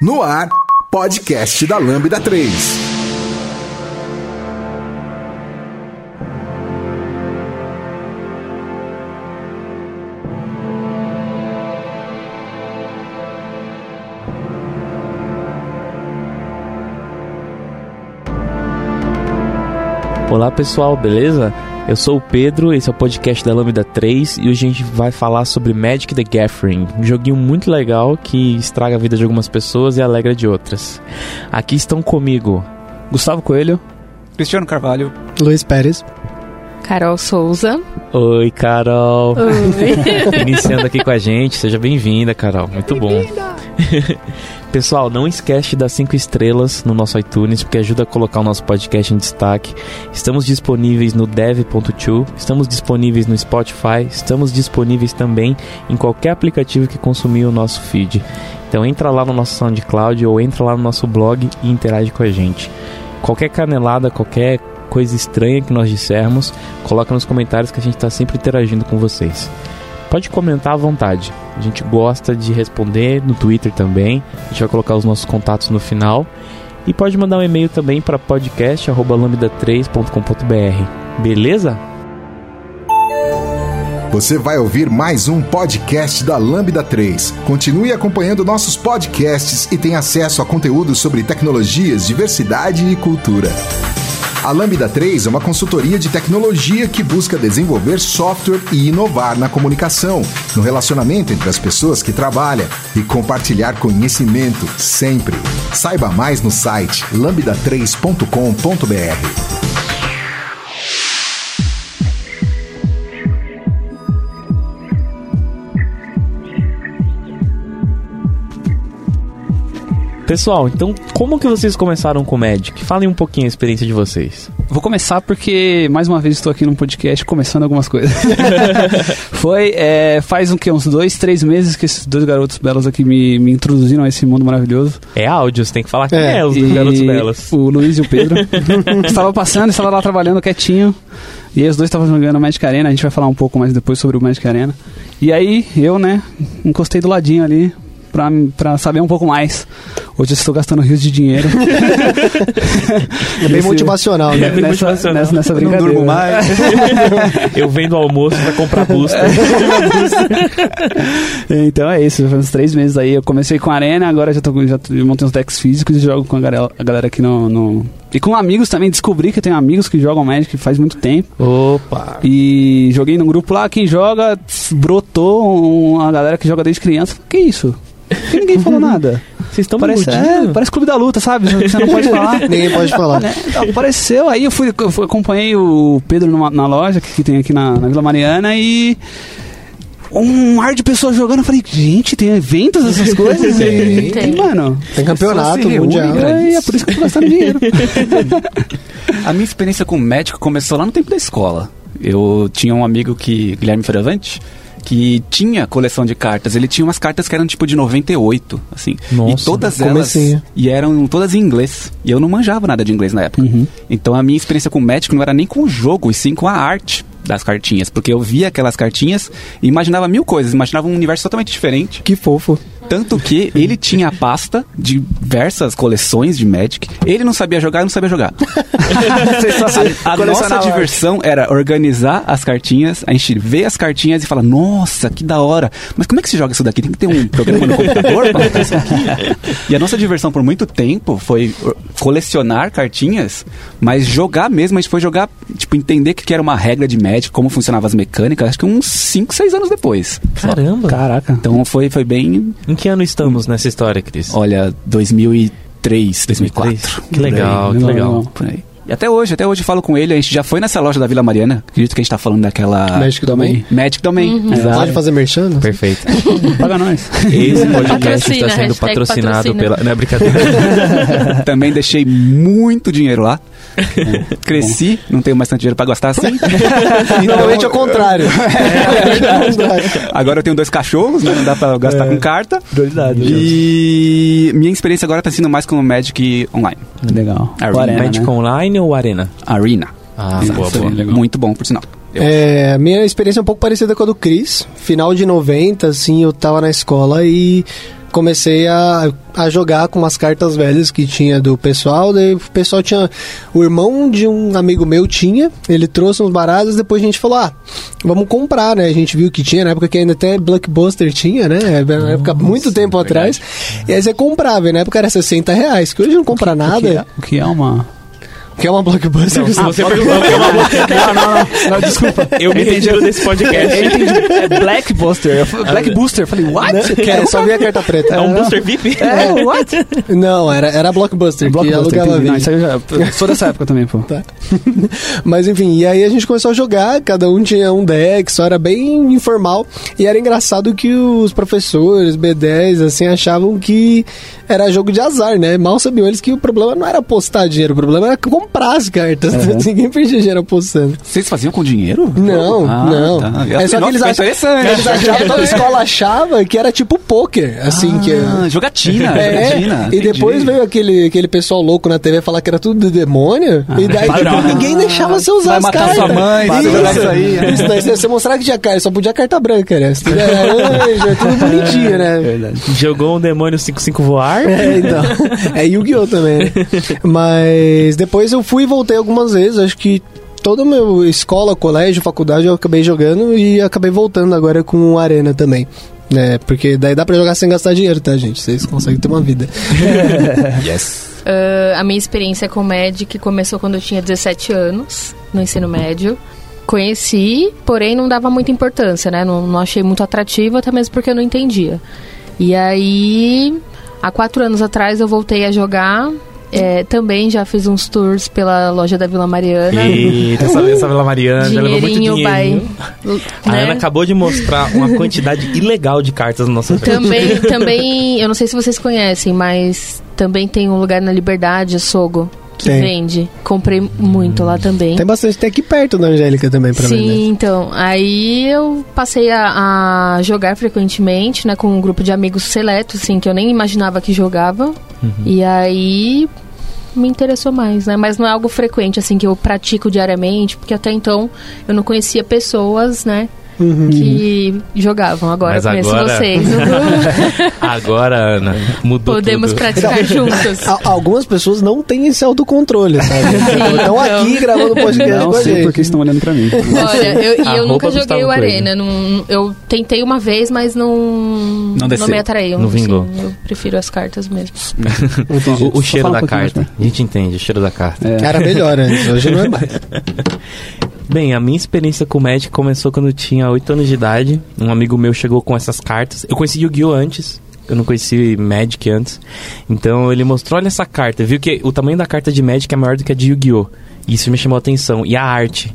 No ar, podcast da Lambda 3. Olá pessoal, beleza? Eu sou o Pedro, esse é o podcast da Lambda 3 e hoje a gente vai falar sobre Magic the Gathering, um joguinho muito legal que estraga a vida de algumas pessoas e alegra de outras. Aqui estão comigo Gustavo Coelho, Cristiano Carvalho, Luiz Pérez, Carol Souza. Oi, Carol. Oi. Iniciando aqui com a gente, seja bem-vinda, Carol. Muito bom. Pessoal, não esquece dar 5 estrelas no nosso iTunes, porque ajuda a colocar o nosso podcast em destaque. Estamos disponíveis no dev.to, estamos disponíveis no Spotify, estamos disponíveis também em qualquer aplicativo que consumir o nosso feed. Então entra lá no nosso SoundCloud ou entra lá no nosso blog e interage com a gente. Qualquer canelada, qualquer coisa estranha que nós dissermos, coloca nos comentários que a gente está sempre interagindo com vocês. Pode comentar à vontade. A gente gosta de responder no Twitter também. A gente vai colocar os nossos contatos no final. E pode mandar um e-mail também para podcast@lambda3.com.br. Beleza? Você vai ouvir mais um podcast da Lambda 3. Continue acompanhando nossos podcasts e tenha acesso a conteúdo sobre tecnologias, diversidade e cultura. A Lambda 3 é uma consultoria de tecnologia que busca desenvolver software e inovar na comunicação, no relacionamento entre as pessoas que trabalham e compartilhar conhecimento sempre. Saiba mais no site lambda3.com.br. Pessoal, então como que vocês começaram com o Magic? Falem um pouquinho a experiência de vocês. Vou começar porque, mais uma vez, estou aqui num podcast começando algumas coisas. Foi, é, faz um, que, uns dois, três meses que esses dois garotos belos aqui me, me introduziram a esse mundo maravilhoso. É áudio, você tem que falar quem É, é, os E garotos belos. O Luiz e o Pedro. estava passando, estava lá trabalhando quietinho. E aí os dois estavam jogando Magic Arena. A gente vai falar um pouco mais depois sobre o Magic Arena. E aí eu, né, encostei do ladinho ali pra, pra saber um pouco mais. Hoje eu estou gastando rios de dinheiro. É bem motivacional, né? bem nessa, motivacional. nessa, nessa Não brincadeira. durmo mais. Eu vendo almoço pra comprar booster. Então é isso, faz uns três meses aí. Eu comecei com Arena, agora já, tô, já montei uns decks físicos e jogo com a galera, a galera aqui no, no- E com amigos também, descobri que eu tenho amigos que jogam Magic faz muito tempo. Opa! E joguei num grupo lá, quem joga, brotou uma galera que joga desde criança. Que isso? Por que ninguém falou nada? Vocês estão Parece, é, parece clube da luta, sabe? Você não pode falar. Ninguém pode falar. Então, Apareceu, aí eu fui, eu fui- acompanhei o Pedro numa- na loja que, que tem aqui na, na Vila Mariana e um mar de pessoas jogando. Eu falei, gente, tem eventos, essas coisas? Tem. E, Tem. mano, Tem campeonato mundial. E é por isso que eu tô gastando dinheiro. A minha experiência com Magic começou lá no tempo da escola. Eu tinha um amigo que, Guilherme Fioravante, que tinha coleção de cartas. Ele tinha umas cartas que eram tipo de 98, assim. Nossa, e todas elas comecinho. e eram todas em inglês. E eu não manjava nada de inglês na época. Uhum. Então a minha experiência com Magic não era nem com o jogo, e sim com a arte das cartinhas, porque eu via aquelas cartinhas e imaginava mil coisas, imaginava um universo totalmente diferente. Que fofo. Tanto que ele tinha a pasta de diversas coleções de Magic. Ele não sabia jogar, eu não sabia jogar. a a nossa diversão era organizar as cartinhas, a gente ver as cartinhas e falar, nossa, que da hora. Mas como é que se joga isso daqui? Tem que ter um programa no computador pra fazer isso aqui? E a nossa diversão por muito tempo foi colecionar cartinhas, mas jogar mesmo, a gente foi jogar, tipo, entender o que era uma regra de Magic, como funcionavam as mecânicas, acho que uns 5, 6 anos depois. Só. Caramba! Caraca. Então foi, foi bem Em que ano estamos nessa história, Cris? Olha, 2003, 2004. Que legal, que Legal, legal. Por aí. E até hoje, até hoje eu falo com ele, a gente já foi nessa loja da Vila Mariana. Acredito que a gente tá falando daquela. Magic Domain. Magic Domain. Exato. Pode fazer merchan? Perfeito. Paga nós. Esse podcast está sendo patrocinado patrocina. pela. Não é brincadeira. Também deixei muito dinheiro lá. Cresci, não tenho mais tanto dinheiro pra gastar assim. Normalmente é o contrário. Agora eu tenho dois cachorros, né? não dá pra gastar com carta. Prioridade. E minha experiência agora tá sendo mais com o Magic Online. Legal. Arena, O Arena, Magic né? Online ou Arena? Arena. Ah, Exato. boa, boa. legal. Muito bom, por sinal. Eu- É, a minha experiência é um pouco parecida com a do Cris. Final de 90, assim, eu tava na escola e comecei a, a jogar com umas cartas velhas que tinha do pessoal. Daí o pessoal tinha. O irmão de um amigo meu tinha, ele trouxe uns baratos, depois a gente falou: ah, vamos comprar, né? A gente viu que tinha, na época que ainda até Blockbuster tinha, né? Na época, muito tempo atrás. E aí você comprava, e na época era 60 reais, que hoje não compra O que, nada. é, o que é uma... Que é uma Blockbuster. Se você perguntou o que é uma não, não, não, não, desculpa. Eu me retiro desse podcast. Eu entendi. É Black Buster. Eu falei, Black Booster. Eu falei, what? É, só vi a carta preta. É um booster VIP? É, what? Não, era, era Blockbuster, que Blockbuster, alugava. Não, vídeo. isso aí eu já... Sou dessa época também, pô. Tá. Mas enfim, e aí a gente começou a jogar, cada um tinha um deck, só era bem informal. E era engraçado que os professores, B10, assim, achavam que era jogo de azar, né? Mal sabiam eles que o problema não era apostar dinheiro, o problema era comprar as cartas. Ninguém perdia dinheiro apostando. Vocês faziam com dinheiro? Não, Ah, não. tá. É só que eles, ach... eles achavam, toda a escola achava que era tipo poker, assim, que... Ah, jogatina, É, jogatina. e depois veio aquele, aquele pessoal louco na TV falar que era tudo de demônio. e daí tipo, ninguém deixava você usar Vai as matar cartas. sua mãe, isso, isso aí, né? Isso, daí você, mostrava que tinha carta, só podia carta branca, né? Se tiver laranja, tudo bonitinho, né? Verdade. Jogou um demônio 55 voar? É, então. É Yu-Gi-Oh! também, né? Mas depois eu fui e voltei algumas vezes, acho que toda a minha escola, colégio, faculdade eu acabei jogando e acabei voltando agora com o Arena também. Né, porque daí dá pra jogar sem gastar dinheiro, tá, gente? Vocês conseguem ter uma vida. Yes. Ah, a minha experiência com Magic começou quando eu tinha 17 anos, no ensino médio. Conheci, porém não dava muita importância, né? Não, não achei muito atrativo, até mesmo porque eu não entendia. E aí, há quatro anos atrás, eu voltei a jogar. É, também já fiz uns tours pela loja da Vila Mariana. Eita, essa, essa Vila Mariana já levou muito dinheiro. vai. A né? Ana acabou de mostrar uma quantidade ilegal de cartas nossa frente. Também, também, eu não sei se vocês conhecem, mas também tem um lugar na Liberdade, Sogo, que Tem. vende. Comprei muito lá também. Tem bastante, tem aqui perto da Angélica também pra Sim, vender. então. Aí eu passei a, a jogar frequentemente, né, com um grupo de amigos seletos, assim, que eu nem imaginava que jogava. E aí me interessou mais, né? Mas não é algo frequente, assim, que eu pratico diariamente, porque até então eu não conhecia pessoas, né, Uhum. que jogavam. Agora Mas eu conheço agora- vocês. Agora, Ana, mudou Podemos tudo. praticar juntos. A- algumas pessoas não têm esse autocontrole, sabe? Estão então. aqui gravando podcast Não com a sei gente. porque estão olhando pra mim. Olha, eu, e eu nunca joguei o. Arena. Não, eu tentei uma vez, mas não. Não desceu. me atraiu. Não vingou. assim, eu prefiro as cartas mesmo. O, o cheiro um da mais carta. A gente entende, o cheiro da carta. É. Era melhor antes, hoje não é mais. Bem, a minha experiência com o Magic começou quando eu tinha 8 anos de idade. Um amigo meu chegou com essas cartas. Eu conheci Yu-Gi-Oh! antes. Eu não conheci Magic antes. Então ele mostrou, olha essa carta. Viu que o tamanho da carta de Magic é maior do que a de Yu-Gi-Oh! Isso me chamou a atenção. E a arte.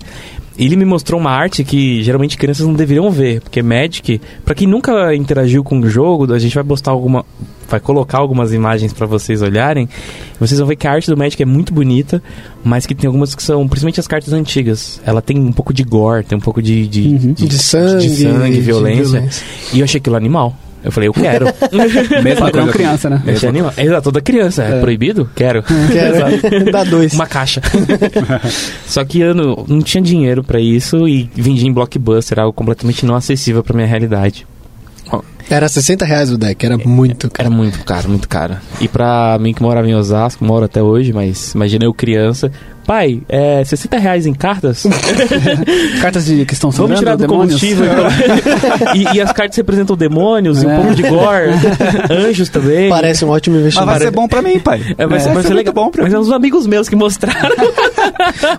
Ele me mostrou uma arte que geralmente crianças não deveriam ver, porque Magic, pra quem nunca interagiu com o jogo, a gente vai postar alguma vai colocar algumas imagens pra vocês olharem. Vocês vão ver que a arte do Magic é muito bonita, mas que tem algumas que são, principalmente as cartas antigas. Ela tem um pouco de gore, tem um pouco de de, Uhum. De sangue, de sangue, de violência. violência. E eu achei aquilo animal. Eu falei, eu quero. Mesma Padrão coisa. criança, né? Eu achei animal. Exato, toda criança. É, É. proibido? Quero. Quero. Dá dois. Uma caixa. Só que eu não, não tinha dinheiro pra isso e vendia em Blockbuster, algo completamente não acessível pra minha realidade. Era 60 reais o deck, era muito caro. Era muito caro, muito caro. E pra mim que morava em Osasco, moro até hoje, mas imagina eu criança. Pai, é 60 reais em cartas? Cartas de que estão Vamos sobrando, tirar do demônios. combustível. então. e, e as cartas representam demônios, e um É. pouco de gore, anjos também. Parece um ótimo Mas investimento. vai ser bom pra mim, pai. É, vai ser, vai ser muito legal. bom pra Mas mim. é uns amigos meus que mostraram.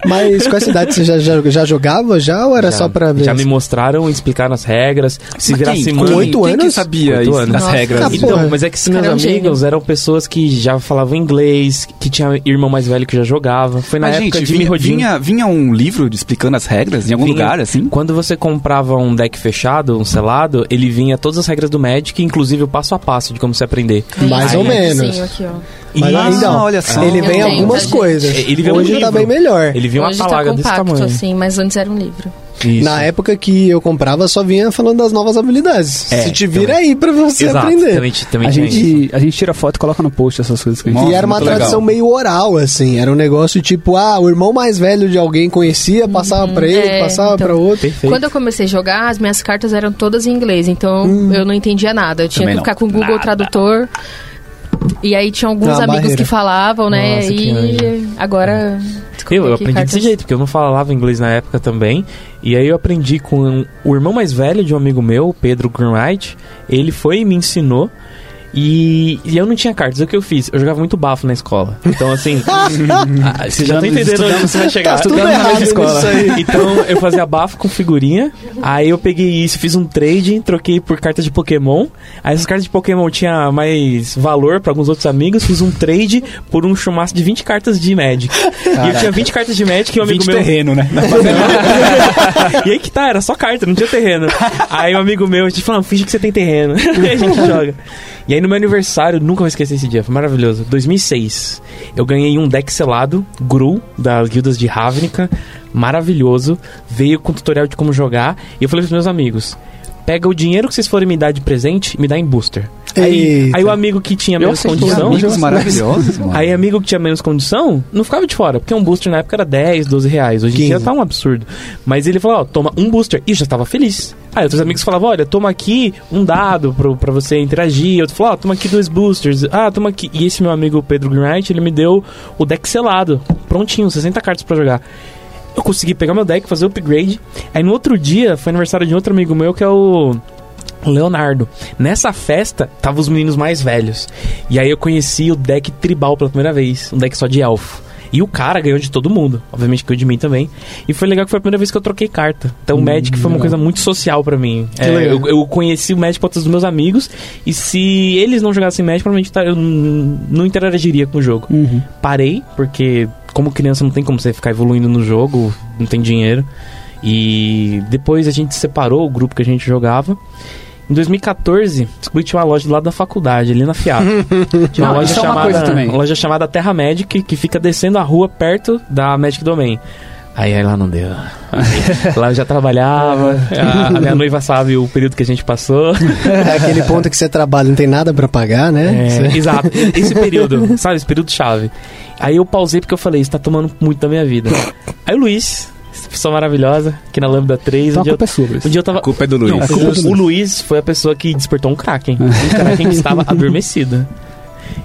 Mas com essa idade você já, já, já jogava já ou era só pra ver? Já me mostraram, explicaram as regras. Se Mas virasse quem, mãe. com oito quem que anos? sabia Oito isso, anos. Nossa. regras? Ah, Então, mas é que esses meus é amigos gênio. eram pessoas que já falavam inglês, que tinha irmão mais velho que já jogava. Foi na Mas, gente, de Jimmy vinha, vinha, vinha um livro explicando as regras em algum Vinha- lugar, assim? Quando você comprava um deck fechado, um selado, ele vinha todas as regras do Magic, inclusive o passo a passo de como se aprender. Mais Aí- ou menos. Sim, aqui, ó. Mas E- ainda, Ah, olha só. ele vem algumas tá, coisas. Ele vem um Hoje tá livro. bem melhor. Ele vinha uma Hoje tá desse compacto, tamanho. assim, mas antes era um livro. Isso. Na época que eu comprava, só vinha falando das novas habilidades. É, Se te vira também. aí pra você Exato, aprender. também, também A gente, a gente tira foto e coloca no post essas coisas que a gente Nossa, e era uma tradição legal. meio oral, assim. Era um negócio tipo, ah, o irmão mais velho de alguém conhecia, passava pra ele, é, passava então. pra outro. Perfeito. Quando eu comecei a jogar, as minhas cartas eram todas em inglês, então eu não entendia nada. Eu tinha Também que não. ficar com o Google Tradutor. E aí tinha alguns Ah, amigos barreira. que falavam, né? Nossa, que e anjo. agora. Eu, eu aprendi cartas- desse jeito, porque eu não falava inglês na época também. E aí eu aprendi com o irmão mais velho de um amigo meu, o Pedro Greenwright. Ele foi e me ensinou. E, e eu não tinha cartas. O que eu fiz? Eu jogava muito bafo na escola. Então, assim. ah, você já tá entendendo onde você vai chegar. Tá tudo Estudando na errado mesma escola. Então eu fazia bafo com figurinha. Aí eu peguei isso, fiz um trade, troquei por cartas de Pokémon. Aí essas cartas de Pokémon tinha mais valor pra alguns outros amigos. Fiz um trade por um chumaço de 20 cartas de Magic. E eu tinha 20 cartas de Magic e um amigo 20 meu. terreno, né? e aí que tá, era só carta, não tinha terreno. Aí um amigo meu, a gente falou, finge que você tem terreno. aí a gente joga. E aí no meu aniversário, nunca vou esquecer esse dia, foi maravilhoso. 2006, eu ganhei um deck selado, Gru, das guildas de Ravnica, maravilhoso. Veio com tutorial de como jogar. E eu falei pros meus amigos, pega o dinheiro que vocês forem me dar de presente e me dá em booster. Aí, aí o amigo que tinha Eu menos condição... Amigos maravilhosos, mano. Aí amigo que tinha menos condição, não ficava de fora, porque um booster na época era 10, 12 reais. Hoje em 15. dia tá um absurdo. Mas ele falou, ó, toma um booster. E eu já tava feliz. Aí outros amigos falavam, olha, toma aqui um dado pro, pra você interagir. Outro falou, ó, toma aqui dois boosters. Ah, toma aqui. E esse meu amigo Pedro Greenwright, ele me deu o deck selado, prontinho, 60 cartas pra jogar. Eu consegui pegar meu deck, fazer o upgrade. Aí no outro dia, foi aniversário de outro amigo meu que é o Leonardo. Nessa festa, tava os meninos mais velhos. E aí eu conheci o deck tribal pela primeira vez. Um deck só de elfo. E o cara ganhou de todo mundo. Obviamente ganhou de mim também. E foi legal que foi a primeira vez que eu troquei carta. Então o Magic foi uma coisa muito social pra mim. É, eu, eu conheci o Magic por conta dos meus amigos. E se eles não jogassem Magic, provavelmente eu não interagiria com o jogo. Uhum. Parei, porque como criança não tem como você ficar evoluindo no jogo, não tem dinheiro. E depois a gente separou o grupo que a gente jogava. Em 2014, descobri que tinha uma loja do lado da faculdade, ali na FIAP. Tinha uma Não, loja isso é uma chamada, uma loja chamada Terra Magic, que fica descendo a rua perto da Magic Domain. Aí, aí lá não deu. lá eu já trabalhava, a, a minha noiva sabe o período que a gente passou. É aquele ponto que você trabalha, não tem nada pra pagar, né? É, Você- exato. Esse período, sabe? Esse período chave. Aí eu pausei porque eu falei, isso tá tomando muito da minha vida. Aí o Luiz, pessoa maravilhosa, aqui na Lambda 3, Então um a dia, eu, culpa é sua, Luiz. um dia eu tava. A culpa é do Luiz. Não, A culpa é o, o Luiz. Foi a pessoa que despertou um Kraken. Um Kraken que estava adormecido.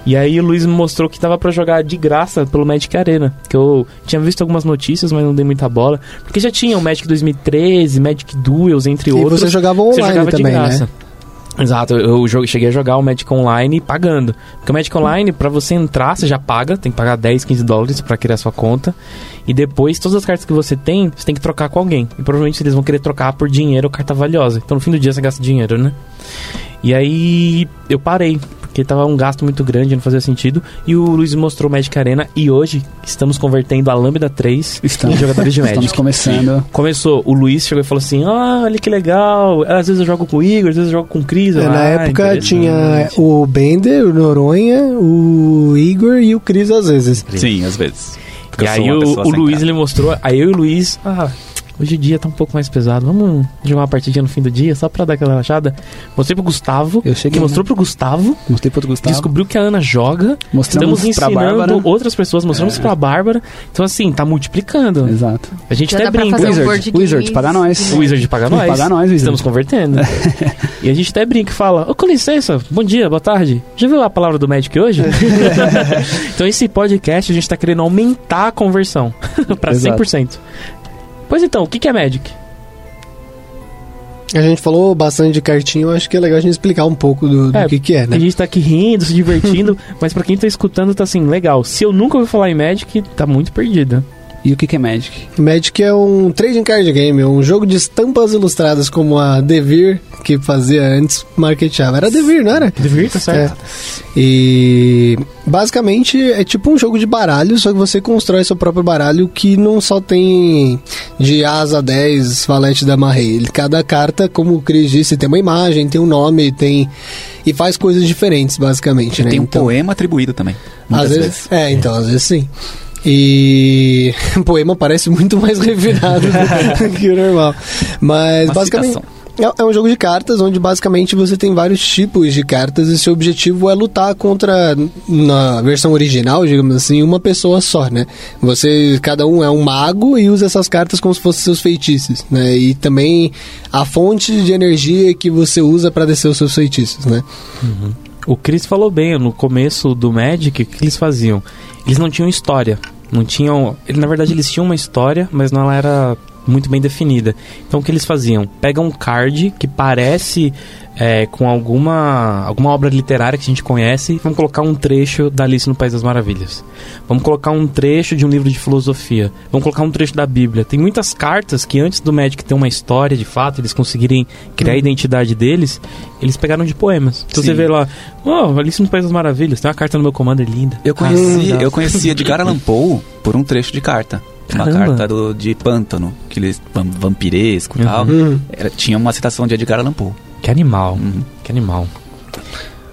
E aí o Luiz me mostrou que dava pra jogar de graça pelo Magic Arena. Que eu tinha visto algumas notícias, mas não dei muita bola. Porque já tinha o Magic 2013, Magic Duels, entre E outros. você jogava Você online jogava de também, graça. né? Exato, eu cheguei a jogar o Magic Online pagando. Porque o Magic Online, pra você entrar, você já paga, tem que pagar 10, 15 dólares pra criar sua conta. E depois, todas as cartas que você tem, você tem que trocar com alguém. E provavelmente eles vão querer trocar por dinheiro ou carta valiosa. Então no fim do dia você gasta dinheiro, né? E aí eu parei, porque tava um gasto muito grande, não fazia sentido. E o Luiz mostrou o Magic Arena e hoje estamos convertendo a Lambda 3 Estamos. em jogadores de Magic. Estamos começando. Começou, o Luiz chegou e falou assim: Ah, olha que legal. Às vezes eu jogo com o Igor, às vezes eu jogo com o Cris. É, na "Ah, época interessante." tinha o Bender, o Noronha, o Igor e o Cris às vezes. Sim, às vezes. Porque E aí o, o Luiz ele mostrou, aí eu e o Luiz, ah, hoje o dia tá um pouco mais pesado, vamos jogar uma partidinha no fim do dia, só pra dar aquela relaxada. Mostrei pro Gustavo, Eu cheguei, que mostrou né? pro Gustavo, Mostrei pro outro Gustavo. descobriu que a Ana joga, Mostramos estamos pra ensinando Bárbara. outras pessoas, mostramos pra Bárbara, então assim, tá multiplicando. Exato. A gente Já até brinca. fazer um Wizard, Wizard, paga nós. O Wizard paga nós. Paga nós, Wizard. Estamos convertendo. e a gente até brinca e fala: Ô, com licença, bom dia, boa tarde. Já viu a palavra do Magic hoje? então, esse podcast a gente tá querendo aumentar a conversão pra Exato. 100%. Pois então, o que, que é Magic? A gente falou bastante de cartinha, eu acho que é legal a gente explicar um pouco do, do É, que que é, A né? gente tá aqui rindo, se divertindo, mas pra quem tá escutando, tá assim, legal. Se eu nunca ouvi falar em Magic, tá muito perdido. E o que, que é Magic? Magic é um trading card game, um jogo de estampas ilustradas como a Devir, que fazia antes marketeava. Era Devir, não era? Devir, tá certo? E basicamente é tipo um jogo de baralho, só que você constrói seu próprio baralho que não só tem de asa 10 valete da marrei. Ele- Cada carta, como o Chris disse, tem uma imagem, tem um nome, tem e faz coisas diferentes, basicamente, né? Tem um Então- poema atribuído também. às vezes, vezes. É, então, às vezes sim. E poema parece muito mais refinado do que o normal. Mas Uma basicamente. citação. É, é um jogo de cartas onde basicamente você tem vários tipos de cartas e seu objetivo é lutar contra, na versão original, digamos assim, uma pessoa só, né? Você, cada um é um mago e usa essas cartas como se fossem seus feitiços, né? E também a fonte de energia que você usa para descer os seus feitiços, né? O Chris falou bem, no começo do Magic, o que eles faziam? Eles não tinham história. Não tinham. Na verdade, eles tinham uma história, mas não era muito bem definida. Então, o que eles faziam? Pega um card que parece é, com alguma, alguma obra literária que a gente conhece, vamos colocar um trecho da Alice no País das Maravilhas. Vamos colocar um trecho de um livro de filosofia. Vamos colocar um trecho da Bíblia. Tem muitas cartas que antes do Magic ter uma história de fato, eles conseguirem criar a identidade deles, eles pegaram de poemas. Então você Sim. vê lá, oh, Alice no País das Maravilhas, tem uma carta no meu Commander linda. Eu conheci, Ah, eu conheci Edgar Allan Poe por um trecho de carta. Uma Caramba. carta do, de pântano, que eles vam- vampiresco e Uhum. tal. Era- tinha uma citação de Edgar Allan Poe. Que animal, Uhum. que animal.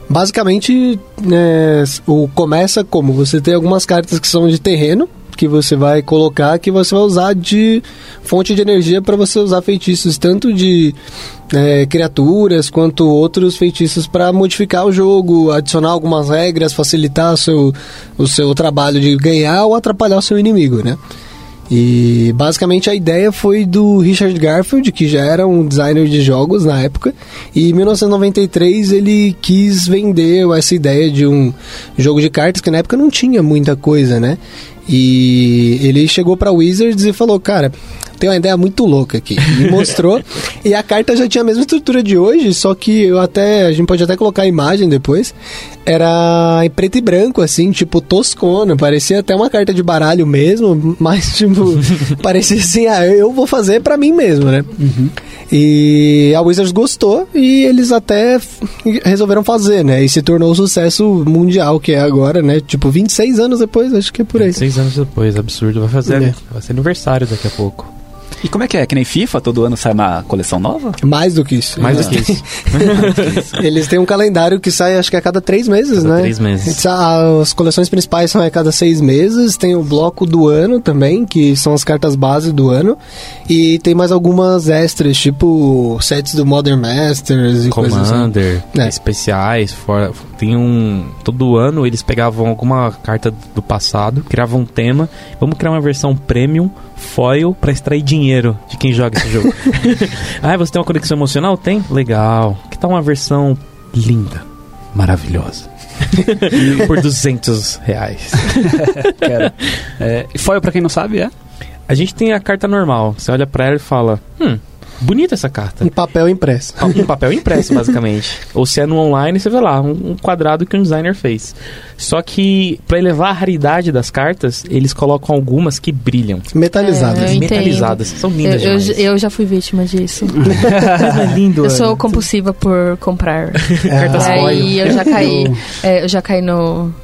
Basicamente, né, o começa como você tem algumas cartas que são de terreno que você vai colocar que você vai usar de fonte de energia para você usar feitiços tanto de é, criaturas quanto outros feitiços para modificar o jogo, adicionar algumas regras, facilitar o seu, o seu trabalho de ganhar ou atrapalhar o seu inimigo, né? E basicamente a ideia foi do Richard Garfield, que já era um designer de jogos na época, e em 1993 ele quis vender essa ideia de um jogo de cartas que na época não tinha muita coisa, né? E ele chegou para Wizards e falou: "Cara, tem uma ideia muito louca aqui". Me mostrou e a carta já tinha a mesma estrutura de hoje, só que eu até a gente pode até colocar a imagem depois. Era em preto e branco assim, tipo toscona, parecia até uma carta de baralho mesmo, mas tipo, parecia assim, ah, eu vou fazer pra mim mesmo, né? E a Wizards gostou e eles até resolveram fazer, né? E se tornou o sucesso mundial que é agora, né? Tipo, 26 anos depois, acho que é por aí. Seis anos depois, absurdo. Vai fazer, É. vai ser aniversário daqui a pouco. E como é que é? Que nem FIFA, todo ano sai uma coleção nova? Mais do que isso. Mais do que isso. Eles têm um calendário que sai, acho que a cada três meses, Cada né? três meses. As coleções principais são a cada seis meses. Tem o bloco do ano também, que são as cartas base do ano. E tem mais algumas extras, tipo sets do Modern Masters e coisas assim. Commander, É. especiais, fora, tem um. Todo ano eles pegavam alguma carta do passado, criavam um tema. Vamos criar uma versão premium, foil, pra extrair dinheiro de quem joga esse jogo. ah, você tem uma conexão emocional? Tem? Legal. Que tal uma versão linda, maravilhosa? Por 200 reais. Quero. É, e foil, pra quem não sabe, é? A gente tem a carta normal. Você olha pra ela e fala: Hum, bonita essa carta. Um papel impresso. um papel impresso, basicamente. Ou se é no online, você vê lá, um, quadrado que um designer fez. Só que, pra elevar a raridade das cartas, eles colocam algumas que brilham. Metalizadas. É, metalizadas. São lindas eu, demais. eu já fui vítima disso. é lindo, Eu sou compulsiva por comprar. Cartas Ah, foil. Aí eu já caí. É, eu já caí no.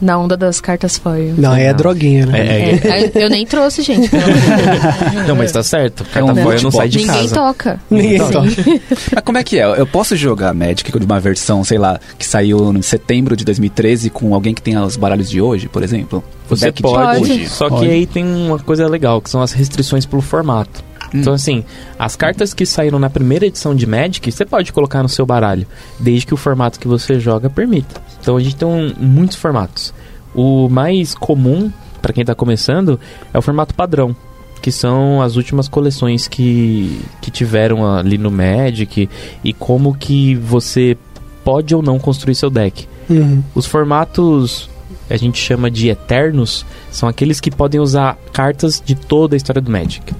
Na onda das cartas foil. Não, é Não. droguinha, né? É, é. É, eu nem trouxe, gente. Não, mas tá certo. Carta um foil não sai de Ninguém casa. toca. Ninguém Sim. toca. Mas como é que é? Eu posso jogar Magic de uma versão, sei lá, que saiu em setembro de 2013 com alguém que tem os baralhos de hoje, por exemplo? Você pode, hoje. só Pode. que aí tem uma coisa legal, que são as restrições pelo formato. Hum. Então, assim, as cartas que saíram na primeira edição de Magic, você pode colocar no seu baralho, desde que o formato que você joga permita. Então, a gente tem muitos formatos. O mais comum, para quem tá começando, é o formato padrão, que são as últimas coleções que, que tiveram ali no Magic e como que você pode ou não construir seu deck. Uhum. Os formatos a gente chama de eternos são aqueles que podem usar cartas de toda a história do Magic.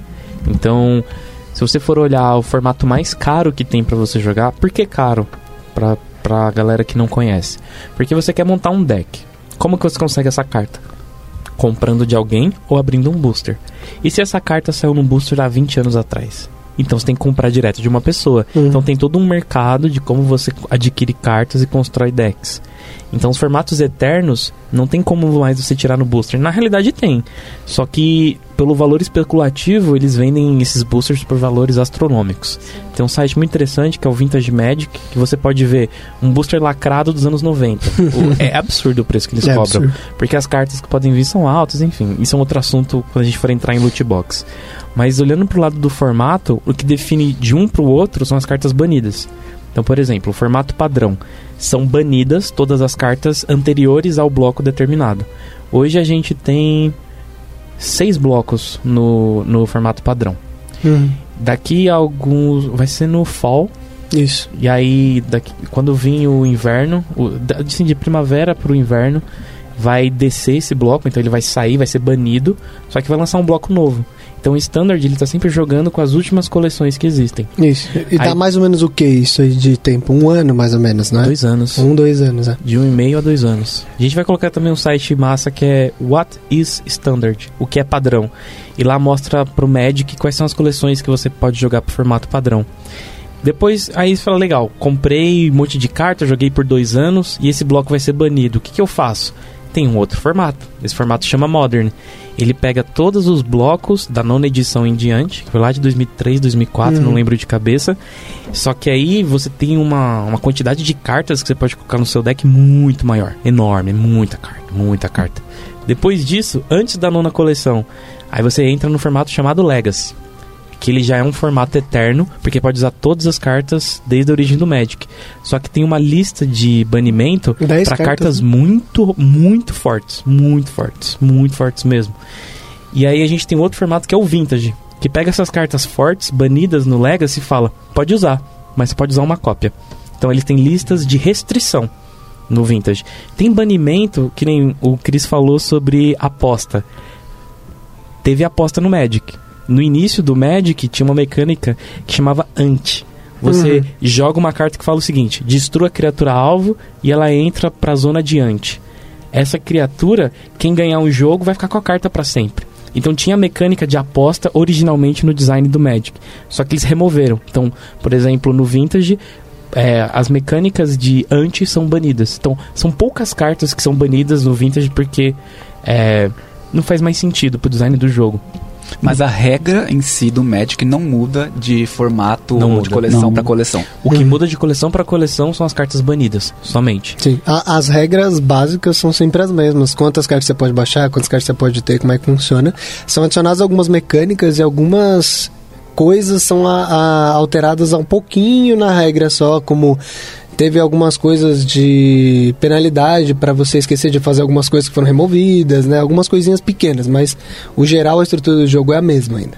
Então, se você for olhar o formato mais caro que tem pra você jogar, por que caro? Pra, pra galera que não conhece. Porque você quer montar um deck. Como que você consegue essa carta? Comprando de alguém ou abrindo um booster. E se essa carta saiu num booster há 20 anos atrás? Então você tem que comprar direto de uma pessoa. Uhum. Então tem todo um mercado de como você adquire cartas e constrói decks. Então os formatos eternos não tem como mais você tirar no booster. Na realidade tem. Só que pelo valor especulativo, eles vendem esses boosters por valores astronômicos. Tem um site muito interessante que é o Vintage Magic, que você pode ver um booster lacrado dos anos 90. O- é absurdo o preço que eles É cobram. absurdo. Porque as cartas que podem vir são altas, enfim. Isso é um outro assunto quando a gente for entrar em loot box. Mas olhando pro lado do formato, o que define de um pro outro são as cartas banidas. Então, por exemplo, o formato padrão. São banidas todas as cartas anteriores ao bloco determinado. Hoje a gente tem seis blocos no, no formato padrão. Uhum. Daqui a alguns. Vai ser no fall. Isso. E aí, daqui, quando vir o inverno, o, assim, de primavera pro inverno, vai descer esse bloco, então ele vai sair, vai ser banido, só que vai lançar um bloco novo. Então o Standard ele tá sempre jogando com as últimas coleções que existem. Isso. E tá Aí- mais ou menos o que isso aí de tempo? Um ano mais ou menos, né? Dois anos. Um, dois anos, é. De um e meio a dois anos. A gente vai colocar também um site massa que é What is Standard? O que é padrão? E lá mostra pro Magic quais são as coleções que você pode jogar pro formato padrão. Depois, aí você fala, legal, comprei um monte de cartas, joguei por dois anos e esse bloco vai ser banido. O que, que eu faço? Tem um outro formato. Esse formato chama Modern. Ele pega todos os blocos da nona edição em diante, que foi lá de 2003, 2004, Uhum. não lembro de cabeça. Só que aí você tem uma, uma quantidade de cartas que você pode colocar no seu deck muito maior. Enorme, muita carta, muita carta. Depois disso, antes da nona coleção, aí você entra no formato chamado Legacy. Que ele já é um formato eterno, porque pode usar todas as cartas desde a origem do Magic. Só que tem uma lista de banimento para cartas, cartas muito, muito fortes. Muito fortes. Muito fortes mesmo. E aí a gente tem outro formato que é o Vintage. Que pega essas cartas fortes, banidas no Legacy e fala: pode usar, mas pode usar uma cópia. Então ele tem listas de restrição no Vintage. Tem banimento, que nem o Chris falou sobre aposta. Teve aposta no Magic. No início do Magic tinha uma mecânica que chamava Ant. Você Uhum. joga uma carta que fala o seguinte: destrua a criatura alvo e ela entra pra zona adiante. Essa criatura, quem ganhar um jogo vai ficar com a carta pra sempre. Então tinha a mecânica de aposta originalmente no design do Magic. Só que eles removeram. Então, por exemplo, no Vintage, é, as mecânicas de anti são banidas. Então, são poucas cartas que são banidas no Vintage porque é, não faz mais sentido pro design do jogo. Mas a regra em si do Magic não muda de formato Não muda. de coleção para coleção. O que Uhum. muda de coleção para coleção são as cartas banidas, somente. Sim. A- as regras básicas são sempre as mesmas. Quantas cartas você pode baixar, quantas cartas você pode ter, como é que funciona. São adicionadas algumas mecânicas e algumas coisas são a- a- alteradas um pouquinho na regra só, como teve algumas coisas de penalidade para você esquecer de fazer algumas coisas que foram removidas, né? Algumas coisinhas pequenas, mas o geral a estrutura do jogo é a mesma ainda.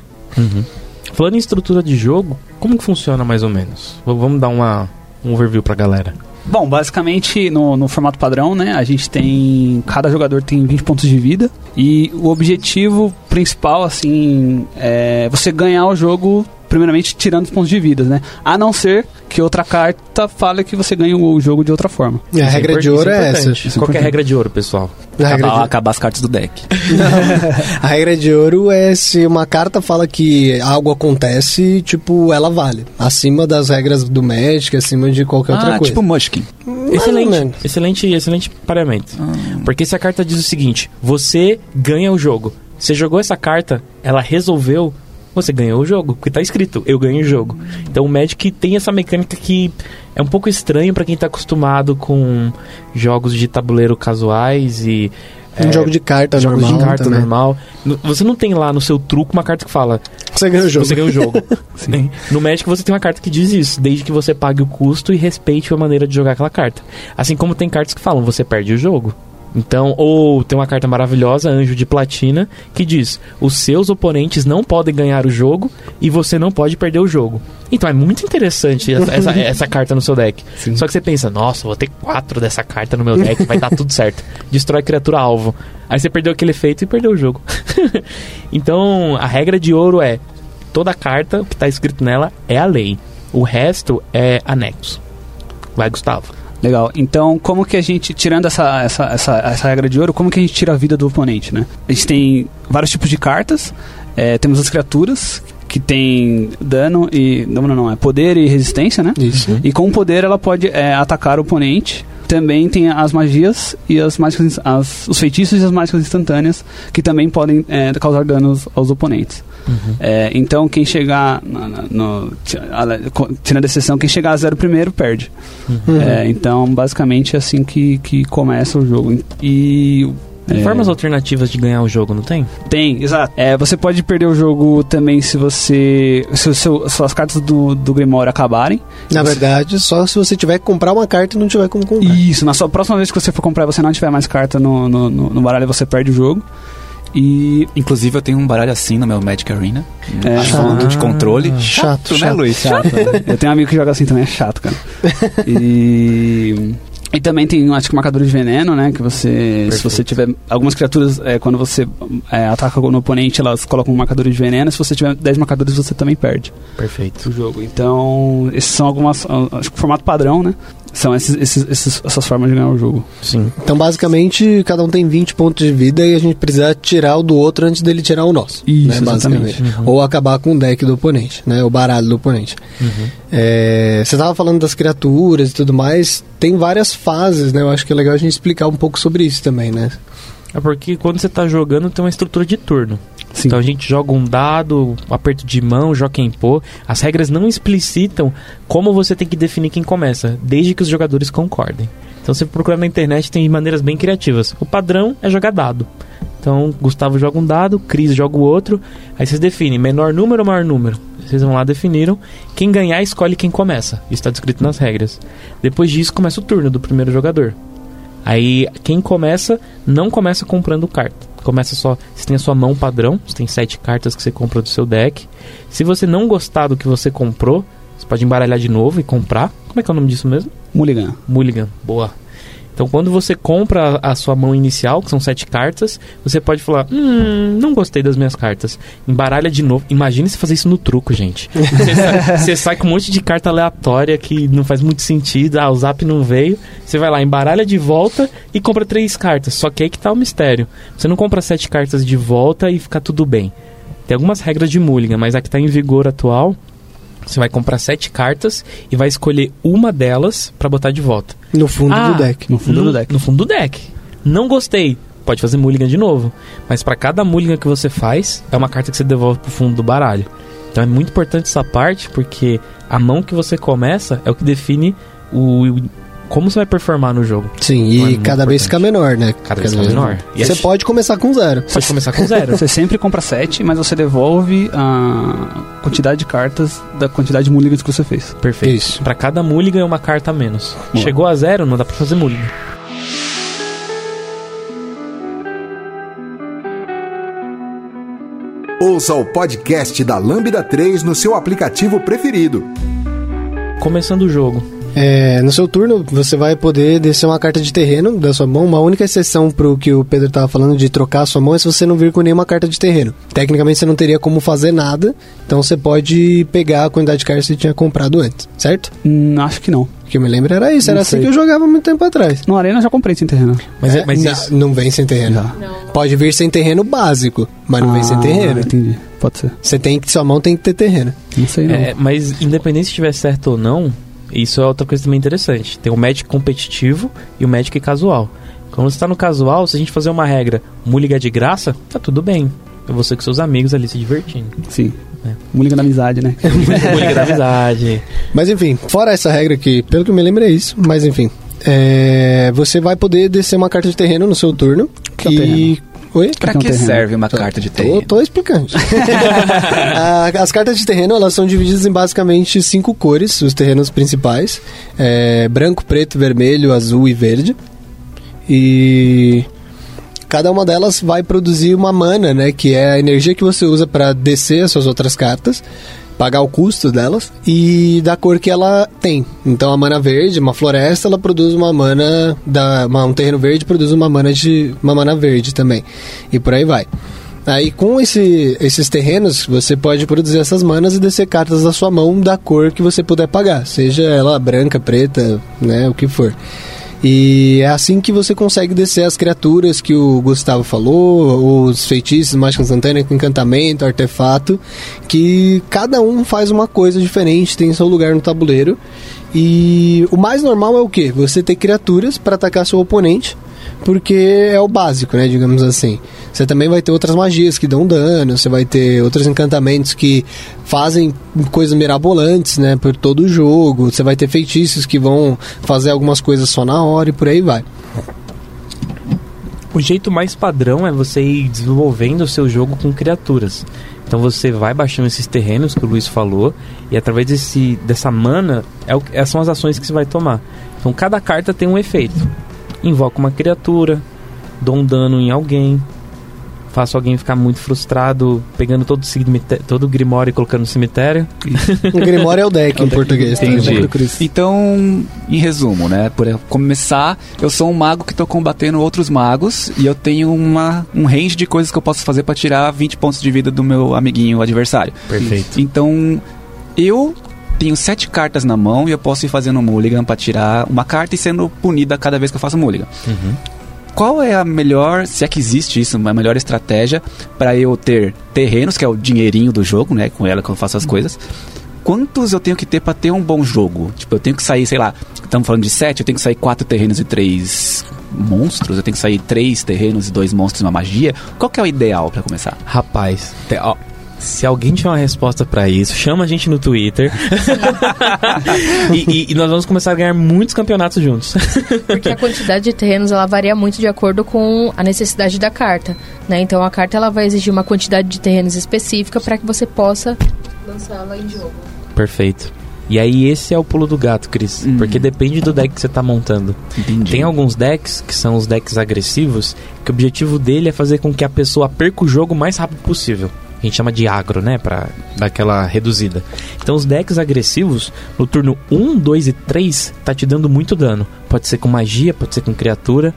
Falando em estrutura de jogo, como que funciona mais ou menos? V- Vamos dar uma, um overview pra galera. Bom, basicamente no, no formato padrão, né? A gente tem. Cada jogador tem 20 pontos de vida. E o objetivo principal, assim, é você ganhar o jogo, primeiramente tirando os pontos de vida, né? A não ser que outra carta fale que você ganha o jogo de outra forma. E a Isso regra impor- de ouro isso é essa. Isso é Qual que é a regra de ouro, pessoal? Acabar, de- acabar as cartas do deck. A regra de ouro é se uma carta fala que algo acontece, tipo, ela vale. Acima das regras do Magic, acima de qualquer outra ah, coisa. tipo Mushkin. Excelente, excelente, excelente pareamento. Porque se a carta diz o seguinte: você ganha o jogo. Você jogou essa carta, ela resolveu, você ganhou o jogo. Porque tá escrito, eu ganho o jogo. Então o Magic tem essa mecânica que é um pouco estranho pra quem tá acostumado com jogos de tabuleiro casuais e. Um é, jogo de carta jogos normal de carta também. normal. No- Você não tem lá no seu truco uma carta que fala Você ganha o jogo. você o jogo. No Magic você tem uma carta que diz isso, desde que você pague o custo e respeite a maneira de jogar aquela carta. Assim como tem cartas que falam, você perde o jogo. Então, ou tem uma carta maravilhosa, Anjo de Platina, que diz: os seus oponentes não podem ganhar o jogo e você não pode perder o jogo. Então é muito interessante essa, essa, essa carta no seu deck. Só que você pensa: nossa, vou ter quatro dessa carta no meu deck, vai dar tudo certo. Destrói criatura alvo. Aí você perdeu aquele efeito e perdeu o jogo. então, a regra de ouro é: toda carta, que está escrito nela, é a lei. O resto é anexo. Vai, Gustavo. Legal. Então, como que a gente, tirando essa, essa, essa, essa regra de ouro, como que a gente tira a vida do oponente, né? A gente tem vários tipos de cartas. é, temos as criaturas, que tem dano e... Não, não, não. É poder e resistência, né? Isso. E com o poder ela pode é, atacar o oponente também tem as magias e as mágicas, as, os feitiços e as mágicas instantâneas que também podem é, causar danos aos oponentes. Uhum. É, então quem chegar no, no, tirando a exceção, quem chegar a zero primeiro perde. Uhum. É, então basicamente é assim que, que começa o jogo. E Tem é, formas alternativas de ganhar o jogo, não tem? Tem, exato. É, você pode perder o jogo também se você. Se o seu, suas cartas do, do Grimório acabarem. Na verdade, só se você tiver que comprar uma carta e não tiver como comprar. Isso, na sua próxima vez que você for comprar e você não tiver mais carta no, no, no, no baralho, você perde o jogo. E. Inclusive, eu tenho um baralho assim no meu Magic Arena. É, um fundo de controle. Chato, né, chato. Luiz? Chato. né? Eu tenho um amigo que joga assim também, é chato, cara. E. E também tem, acho que, marcadores de veneno, né? Que você, se você tiver. Algumas criaturas, é, quando você é, ataca no oponente, elas colocam marcadores de veneno. Se você tiver 10 marcadores, você também perde Perfeito. o jogo. Então, esses são algumas. Acho que o formato padrão, né? São esses, esses, esses- essas formas de ganhar o jogo. Sim. Então, basicamente, cada um tem 20 pontos de vida e a gente precisa tirar o do outro antes dele tirar o nosso. Isso, né, basicamente. Uhum. Ou acabar com o deck do oponente, né? O baralho do oponente. Uhum. É, você estava falando das criaturas e tudo mais. Tem várias fases, né? Eu acho que é legal a gente explicar um pouco sobre isso também, né? É porque quando você tá jogando tem uma estrutura de turno. Sim. Então a gente joga um dado, um aperto de mão, joga quem pôr. As regras não explicitam como você tem que definir quem começa, desde que os jogadores concordem. Então você procura na internet tem maneiras bem criativas. O padrão é jogar dado. Então Gustavo joga um dado, Cris joga o outro. Aí vocês definem menor número ou maior número. Vocês vão lá definiram. Quem ganhar escolhe quem começa. Isso está descrito nas regras. Depois disso começa o turno do primeiro jogador. Aí quem começa não começa comprando carta. Começa só. Você tem a sua mão padrão, você tem sete cartas que você comprou do seu deck. Se você não gostar do que você comprou, você pode embaralhar de novo e comprar. Como é que é o nome disso mesmo? Mulligan. Mulligan. Boa. Então quando você compra a sua mão inicial, que são sete cartas, você pode falar: Hum, não gostei das minhas cartas. Embaralha de novo. Imagine se fazer isso no truco, gente. Você sai, você sai com um monte de carta aleatória que não faz muito sentido. Ah, o zap não veio. Você vai lá, embaralha de volta e compra três cartas. Só que aí que tá o mistério. Você não compra sete cartas de volta e fica tudo bem. Tem algumas regras de Mulligan, mas a que tá em vigor atual, você vai comprar sete cartas e vai escolher uma delas pra botar de volta. No fundo Ah, do deck. No fundo do deck. No fundo do deck. Não gostei. Pode fazer mulligan de novo. Mas pra cada mulligan que você faz, é uma carta que você devolve pro fundo do baralho. Então é muito importante essa parte, porque a mão que você começa é o que define o- como você vai performar no jogo. Sim, Então é e muito cada vez fica menor, né? Cada vez fica menor. E Você é- pode começar com zero. Pode começar com zero. Você sempre compra 7, mas você devolve a quantidade de cartas da quantidade de mulligans que você fez. Perfeito. Isso. Pra cada mulligan é uma carta a menos. Boa. Chegou a zero, não dá pra fazer mulligan. Ouça o podcast da Lambda 3 no seu aplicativo preferido. Começando o jogo. É, no seu turno, você vai poder descer uma carta de terreno da sua mão. Uma única exceção pro que o Pedro tava falando de trocar a sua mão é se você não vir com nenhuma carta de terreno. Tecnicamente você não teria como fazer nada, então você pode pegar a quantidade de cartas que você tinha comprado antes, certo? Hum, acho que não. O que eu me lembro era isso, era Não assim sei. que eu jogava muito tempo atrás. No Arena eu já comprei sem terreno. Mas, É, mas não, isso, não vem sem terreno. Já. Pode vir sem terreno básico, mas não vem sem Ah, terreno. Entendi. Pode ser. Você tem que sua mão tem que ter terreno. Não sei não. É, mas independente se estiver certo ou não, isso é outra coisa também interessante. Tem o Magic competitivo e o Magic casual. Quando você está no casual, se a gente fazer uma regra mulligan de graça, tá tudo bem. É você com seus amigos ali se divertindo. Sim. É. Mulligan da amizade, né? mulligan da amizade. Mas enfim, fora essa regra que, pelo que eu me lembro, é isso. Mas enfim, é, você vai poder descer uma carta de terreno no seu turno. Que é o Que. terreno? Oi? Pra que terreno. serve uma carta de Tô, terreno? tô explicando. Ah, As cartas de terreno elas são divididas em basicamente cinco cores, os terrenos principais: É, branco, preto, vermelho, azul e verde. E cada uma delas vai produzir uma mana, né, que é a energia que você usa para descer as suas outras cartas, pagar o custo delas e da cor que ela tem. Então a mana verde, uma floresta, ela produz uma mana da uma- um terreno verde produz uma mana de uma mana verde também. E por aí vai. Aí com esse- esses terrenos, você pode produzir essas manas e descer cartas da sua mão da cor que você puder pagar, seja ela branca, preta, né, o que for. E é assim que você consegue descer as criaturas que o Gustavo falou, os feitiços, mágica instantânea encantamento, artefato, que cada um faz uma coisa diferente, tem seu lugar no tabuleiro. E o mais normal é o que? Você ter criaturas para atacar seu oponente, porque é o básico, né, digamos assim. Você também vai ter outras magias que dão dano, você vai ter outros encantamentos que fazem coisas mirabolantes, né, por todo o jogo. Você vai ter feitiços que vão fazer algumas coisas só na hora e por aí vai. O jeito mais padrão é você ir desenvolvendo o seu jogo com criaturas. Então você vai baixando esses terrenos que o Luiz falou e através desse, dessa mana é o, são as ações que você vai tomar. Então cada carta tem um efeito. Invoca uma criatura, dou um dano em alguém, faço alguém ficar muito frustrado pegando todo o, todo o Grimório e colocando no cemitério. o Grimório é o deck é o em português. Entendi. Então, em resumo, né? Por começar, eu sou um mago que estou combatendo outros magos e eu tenho uma, um range de coisas que eu posso fazer para tirar 20 pontos de vida do meu amiguinho adversário. Perfeito. Então, eu tenho sete cartas na mão e eu posso ir fazendo mulligan para tirar uma carta e sendo punida cada vez que eu faço mulligan. Uhum qual é a melhor, se é que existe isso, uma melhor estratégia para eu ter terrenos, que é o dinheirinho do jogo, né? Com ela que eu faço as coisas. Quantos eu tenho que ter para ter um bom jogo? Tipo, eu tenho que sair, sei lá, estamos falando de sete, eu tenho que sair quatro terrenos e três monstros, eu tenho que sair três terrenos e dois monstros e uma magia. Qual que é o ideal para começar? Rapaz, te, ó, se alguém tiver uma resposta para isso, chama a gente no Twitter. e, e, e, nós vamos começar a ganhar muitos campeonatos juntos. Porque a quantidade de terrenos ela varia muito de acordo com a necessidade da carta. Né? Então a carta ela vai exigir uma quantidade de terrenos específica para que você possa lançá-la em jogo. Perfeito. E aí esse é o pulo do gato, Cris. Hum. Porque depende do deck que você está montando. Entendi. Tem alguns decks, que são os decks agressivos, que o objetivo dele é fazer com que a pessoa perca o jogo o mais rápido possível a gente chama de agro, né? Pra dar aquela reduzida. Então os decks agressivos, no turno 1, 2 e 3, tá te dando muito dano. Pode ser com magia, pode ser com criatura.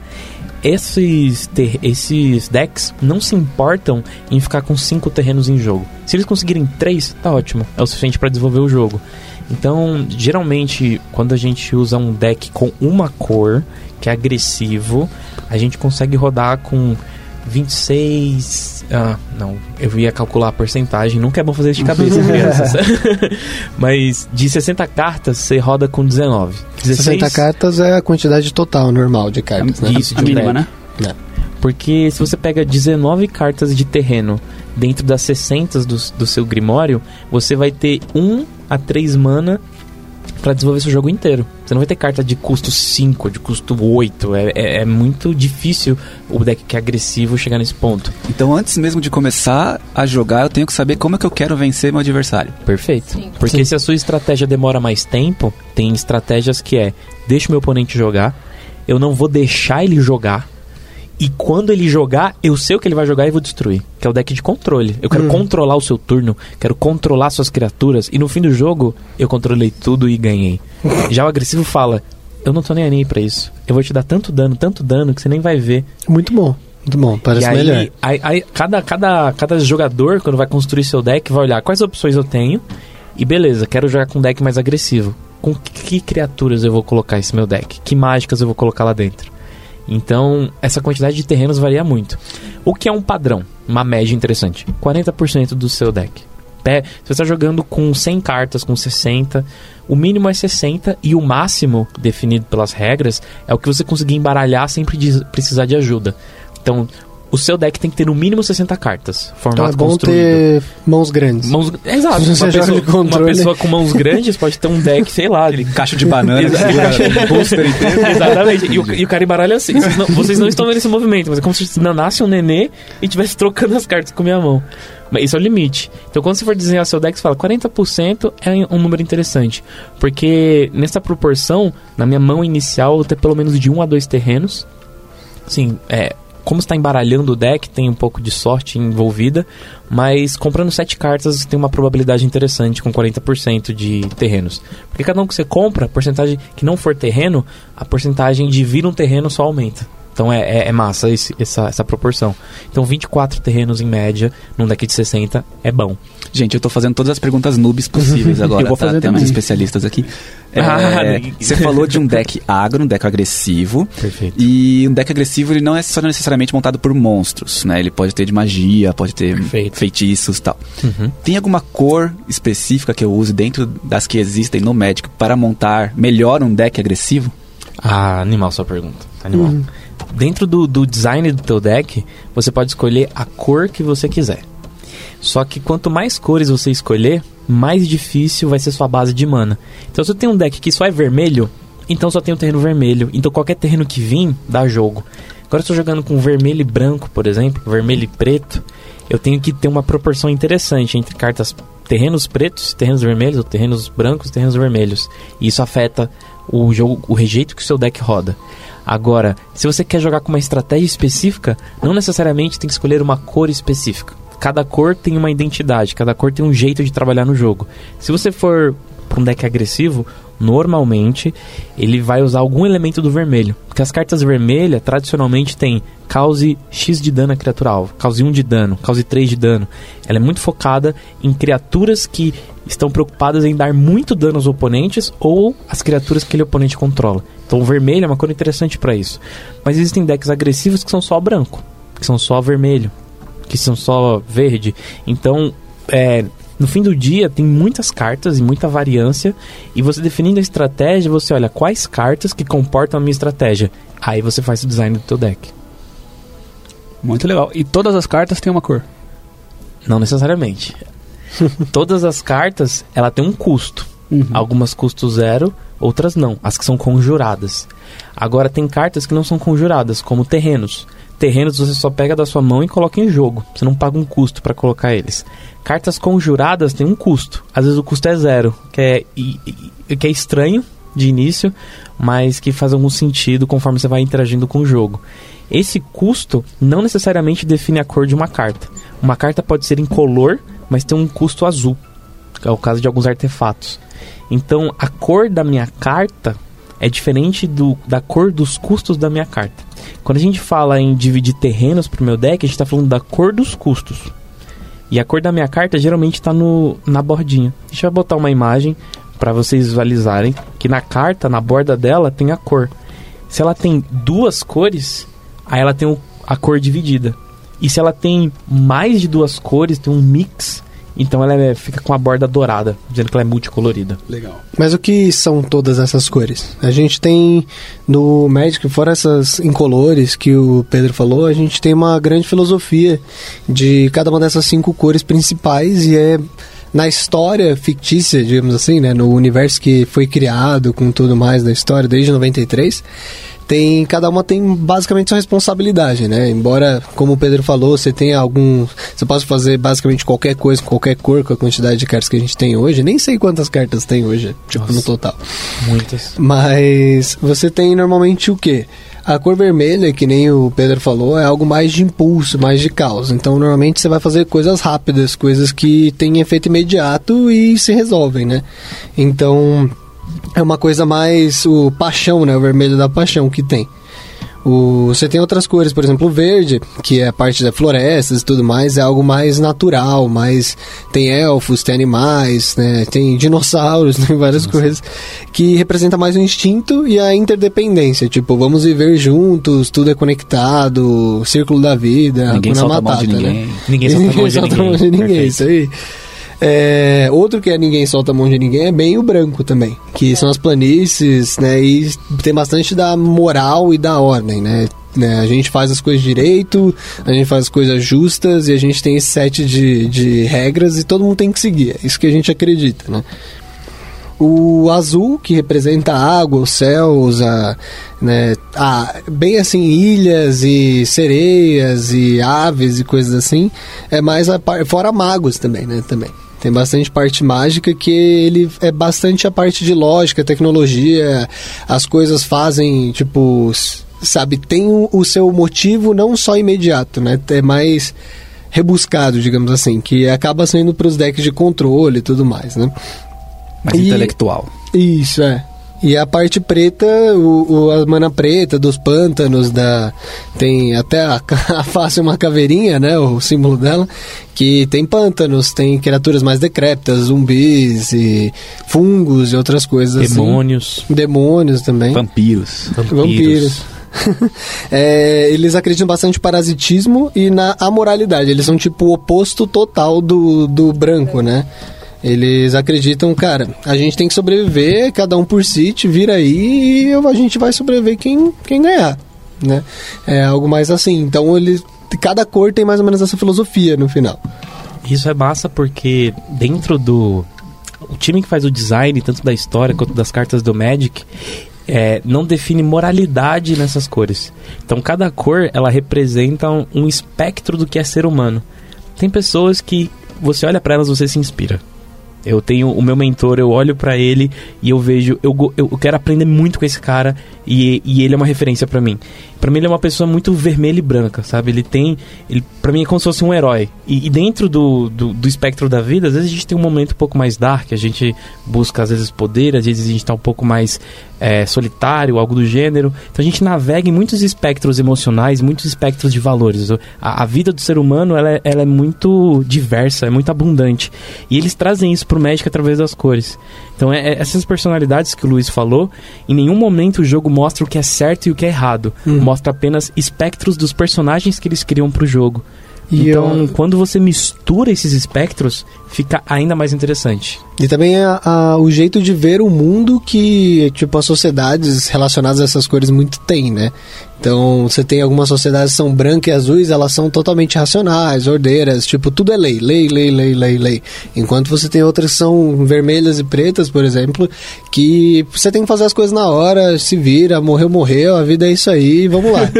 Esses, ter, esses decks não se importam em ficar com 5 terrenos em jogo. Se eles conseguirem 3, tá ótimo. É o suficiente para desenvolver o jogo. Então, geralmente, quando a gente usa um deck com uma cor, que é agressivo, a gente consegue rodar com 26. Ah, não. Eu ia calcular a porcentagem. Nunca é bom fazer isso de cabeça, crianças. Mas de 60 cartas, você roda com 19. 16... 60 cartas é a quantidade total normal de cartas, né? Isso, de a mínima, né? É. Porque se você pega 19 cartas de terreno dentro das 60 do, do seu Grimório, você vai ter 1 a 3 mana para desenvolver seu jogo inteiro. Você não vai ter carta de custo 5, de custo 8. É, é, é, muito difícil o deck que é agressivo chegar nesse ponto. Então, antes mesmo de começar a jogar, eu tenho que saber como é que eu quero vencer meu adversário. Perfeito. Sim. Porque Sim. se a sua estratégia demora mais tempo, tem estratégias que é: deixa o meu oponente jogar, eu não vou deixar ele jogar e quando ele jogar, eu sei o que ele vai jogar e vou destruir. Que é o deck de controle. Eu quero hum. controlar o seu turno, quero controlar suas criaturas. E no fim do jogo, eu controlei tudo e ganhei. Já o agressivo fala: Eu não tô nem aí pra isso. Eu vou te dar tanto dano, tanto dano, que você nem vai ver. Muito bom. Muito bom, parece e aí, melhor. Aí, aí, cada, cada, cada jogador, quando vai construir seu deck, vai olhar quais opções eu tenho. E beleza, quero jogar com um deck mais agressivo. Com que criaturas eu vou colocar esse meu deck? Que mágicas eu vou colocar lá dentro? Então, essa quantidade de terrenos varia muito. O que é um padrão, uma média interessante? 40% do seu deck. Se você está jogando com 100 cartas, com 60, o mínimo é 60 e o máximo, definido pelas regras, é o que você conseguir embaralhar sem precisar de ajuda. Então, o seu deck tem que ter no mínimo 60 cartas. Formato então é bom construído. ter mãos grandes. Mãos, exato. Uma pessoa, uma pessoa, com mãos grandes pode ter um deck, sei lá. Aquele caixa de banana, booster inteiro. Exatamente. E o, e o cara embaralha assim. Vocês não, vocês não estão vendo esse movimento, mas é como se nasce um nenê e estivesse trocando as cartas com a minha mão. Mas isso é o limite. Então, quando você for desenhar seu deck, você fala 40% é um número interessante. Porque nessa proporção, na minha mão inicial, eu vou ter pelo menos de um a dois terrenos. Sim, é, como está embaralhando o deck, tem um pouco de sorte envolvida, mas comprando sete cartas tem uma probabilidade interessante com 40% de terrenos. Porque cada um que você compra, a porcentagem que não for terreno, a porcentagem de vir um terreno só aumenta. Então é, é, é massa esse- essa, essa proporção. Então 24 terrenos em média num deck de 60 é bom. Gente, eu tô fazendo todas as perguntas noobs possíveis agora, Eu vou tá? fazer Temos também. especialistas aqui. É, Ah, ninguém- você falou de um deck agro, um deck agressivo. Perfeito. E um deck agressivo, ele não é só necessariamente montado por monstros, né? Ele pode ter de magia, pode ter Perfeito. feitiços e tal. Uhum. Tem alguma cor específica que eu use dentro das que existem no Magic para montar melhor um deck agressivo? Ah, animal sua pergunta. Animal. Uhum. Dentro do, do design do teu deck, você pode escolher a cor que você quiser. Só que quanto mais cores você escolher, mais difícil vai ser sua base de mana. Então se eu tenho um deck que só é vermelho, então só tem o terreno vermelho. Então qualquer terreno que vir, dá jogo. Agora eu estou jogando com vermelho e branco, por exemplo, vermelho e preto, eu tenho que ter uma proporção interessante entre cartas terrenos pretos, terrenos vermelhos, ou terrenos brancos, terrenos vermelhos. E isso afeta o jogo, o rejeito que o seu deck roda. Agora, se você quer jogar com uma estratégia específica, não necessariamente tem que escolher uma cor específica. Cada cor tem uma identidade, cada cor tem um jeito de trabalhar no jogo. Se você for para um deck agressivo, normalmente ele vai usar algum elemento do vermelho. Porque as cartas vermelhas tradicionalmente tem cause X de dano a criatura alvo, cause 1 de dano, cause 3 de dano. Ela é muito focada em criaturas que estão preocupadas em dar muito dano aos oponentes ou as criaturas que aquele oponente controla. Então o vermelho é uma cor interessante para isso. Mas existem decks agressivos que são só branco, que são só vermelho, que são só verde. Então, é, no fim do dia, tem muitas cartas e muita variância. E você definindo a estratégia, você olha quais cartas que comportam a minha estratégia. Aí você faz o design do teu deck. Muito legal. E todas as cartas têm uma cor. Não necessariamente. Todas as cartas, ela tem um custo. Uhum. Algumas custo zero, outras não. As que são conjuradas. Agora tem cartas que não são conjuradas, como terrenos. Terrenos você só pega da sua mão e coloca em jogo. Você não paga um custo para colocar eles. Cartas conjuradas têm um custo. Às vezes o custo é zero, que é, e- e- que é estranho de início, mas que faz algum sentido conforme você vai interagindo com o jogo. Esse custo não necessariamente define a cor de uma carta. Uma carta pode ser incolor, mas tem um custo azul. É o caso de alguns artefatos. Então, a cor da minha carta é diferente do, da cor dos custos da minha carta. Quando a gente fala em dividir terrenos pro meu deck, a gente está falando da cor dos custos. E a cor da minha carta geralmente está na bordinha. Deixa eu botar uma imagem para vocês visualizarem que na carta, na borda dela, tem a cor. Se ela tem duas cores, aí ela tem o- a cor dividida. E se ela tem mais de duas cores, tem um mix, então ela é- fica com a borda dourada, dizendo que ela é multicolorida. Legal. Mas o que são todas essas cores? A gente tem no Magic, fora essas incolores que o Pedro falou, a gente tem uma grande filosofia de cada uma dessas cinco cores principais e é na história fictícia, digamos assim, né, no universo que foi criado com tudo mais da história desde 93, tem cada uma tem basicamente sua responsabilidade, né? Embora, como o Pedro falou, você tenha algum, você pode fazer basicamente qualquer coisa, com qualquer cor com a quantidade de cartas que a gente tem hoje. Nem sei quantas cartas tem hoje, tipo no Nossa. total. Muitas. Mas você tem normalmente o quê? A cor vermelha, que nem o Pedro falou, é algo mais de impulso, mais de caos. Então, normalmente você vai fazer coisas rápidas, coisas que têm efeito imediato e se resolvem, né? Então, é uma coisa mais o paixão, né? O vermelho da paixão que tem. O, você tem outras cores, por exemplo, o verde, que é a parte das florestas e tudo mais, é algo mais natural, mais tem elfos, tem animais, né, tem dinossauros, tem várias coisas que representa mais o instinto e a interdependência, tipo, vamos viver juntos, tudo é conectado, círculo da vida, Ninguém solta a mão de Matata, né? ninguém. Ninguém solta de solta a mão ninguém. de ninguém, isso aí. É, outro que é ninguém solta a mão de ninguém é bem o branco também, que são as planícies, né? E tem bastante da moral e da ordem, né? né, A gente faz as coisas direito, a gente faz as coisas justas e a gente tem esse set de, de regras e todo mundo tem que seguir. É isso que a gente acredita, né? O azul, que representa a água, os céus, a, né, a, bem assim, ilhas e sereias e aves e coisas assim, é mais a fora magos também, né, também. Tem bastante parte mágica que ele é bastante a parte de lógica, tecnologia, as coisas fazem, tipo, sabe, tem o, seu motivo não só imediato, né, é mais rebuscado, digamos assim, que acaba sendo para os decks de controle e tudo mais, né. Mais E- intelectual. Isso, é. E a parte preta, o, o- a mana preta dos pântanos, da tem até a, a face uma caveirinha, né, o símbolo dela, que tem pântanos, tem criaturas mais decrépitas, zumbis e fungos e outras coisas Demônios, assim. Demônios também. Vampiros. vampiros. Vampiros. É, eles acreditam bastante no parasitismo e na amoralidade. Eles são tipo o oposto total do, do branco, né? Eles acreditam, cara, a gente tem que sobreviver, cada um por si, te vira aí e a gente vai sobreviver quem, quem ganhar, né? É algo mais assim. Então, eles, cada cor tem mais ou menos essa filosofia no final. Isso é massa porque dentro do. O time que faz o design, tanto da história quanto das cartas do Magic, é, não define moralidade nessas cores. Então cada cor ela representa um, um espectro do que é ser humano. Tem pessoas que você olha pra elas você se inspira. Eu tenho o meu mentor, eu olho pra ele e eu vejo, eu, eu quero aprender muito com esse cara e, e ele é uma referência pra mim. Pra mim ele é uma pessoa muito vermelha e branca, sabe? Ele tem, ele para mim é como se fosse um herói. E, e dentro do, do, do espectro da vida, às vezes a gente tem um momento um pouco mais dark, a gente busca às vezes poder, às vezes a gente tá um pouco mais é, solitário, algo do gênero. Então a gente navega em muitos espectros emocionais, muitos espectros de valores. A, a vida do ser humano ela é, ela é muito diversa, é muito abundante. E eles trazem isso pro Magic através das cores. Então é, é- essas personalidades que o Luiz falou, em nenhum momento o jogo mostra o que é certo e o que é errado. Mostra apenas espectros dos personagens que eles criam pro jogo. E então, eu- quando você mistura esses espectros, fica ainda mais interessante. E também a- a- o jeito de ver o mundo que, tipo, as sociedades relacionadas a essas cores muito têm, né? Então, você tem algumas sociedades que são brancas e azuis, elas são totalmente racionais, ordeiras, tipo, tudo é lei, lei, lei, lei, lei, lei. Enquanto você tem outras que são vermelhas e pretas, por exemplo, que você tem que fazer as coisas na hora, se vira, morreu, morreu, a vida é isso aí, vamos lá.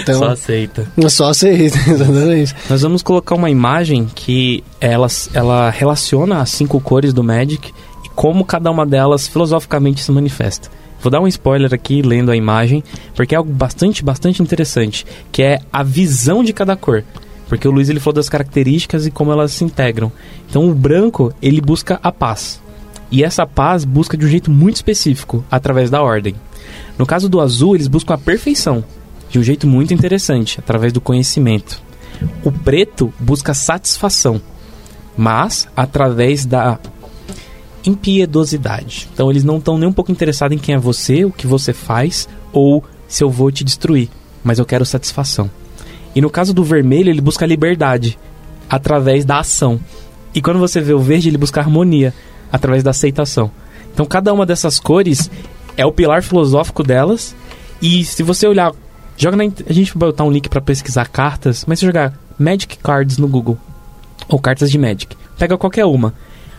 Então, Só aceita. só aceita, exatamente. Nós vamos colocar uma imagem que ela, ela relaciona as cinco cores do Magic e como cada uma delas filosoficamente se manifesta. Vou dar um spoiler aqui lendo a imagem, porque é algo bastante, bastante interessante, que é a visão de cada cor. Porque o Luiz ele falou das características e como elas se integram. Então o branco, ele busca a paz. E essa paz busca de um jeito muito específico, através da ordem. No caso do azul, eles buscam a perfeição, de um jeito muito interessante, através do conhecimento. O preto busca satisfação, mas através da impiedosidade. Então eles não estão nem um pouco interessados em quem é você, o que você faz ou se eu vou te destruir, mas eu quero satisfação. E no caso do vermelho, ele busca liberdade através da ação. E quando você vê o verde, ele busca harmonia através da aceitação. Então cada uma dessas cores é o pilar filosófico delas. E se você olhar, joga na, a gente vai botar um link para pesquisar cartas, mas se jogar Magic Cards no Google ou cartas de Magic, pega qualquer uma.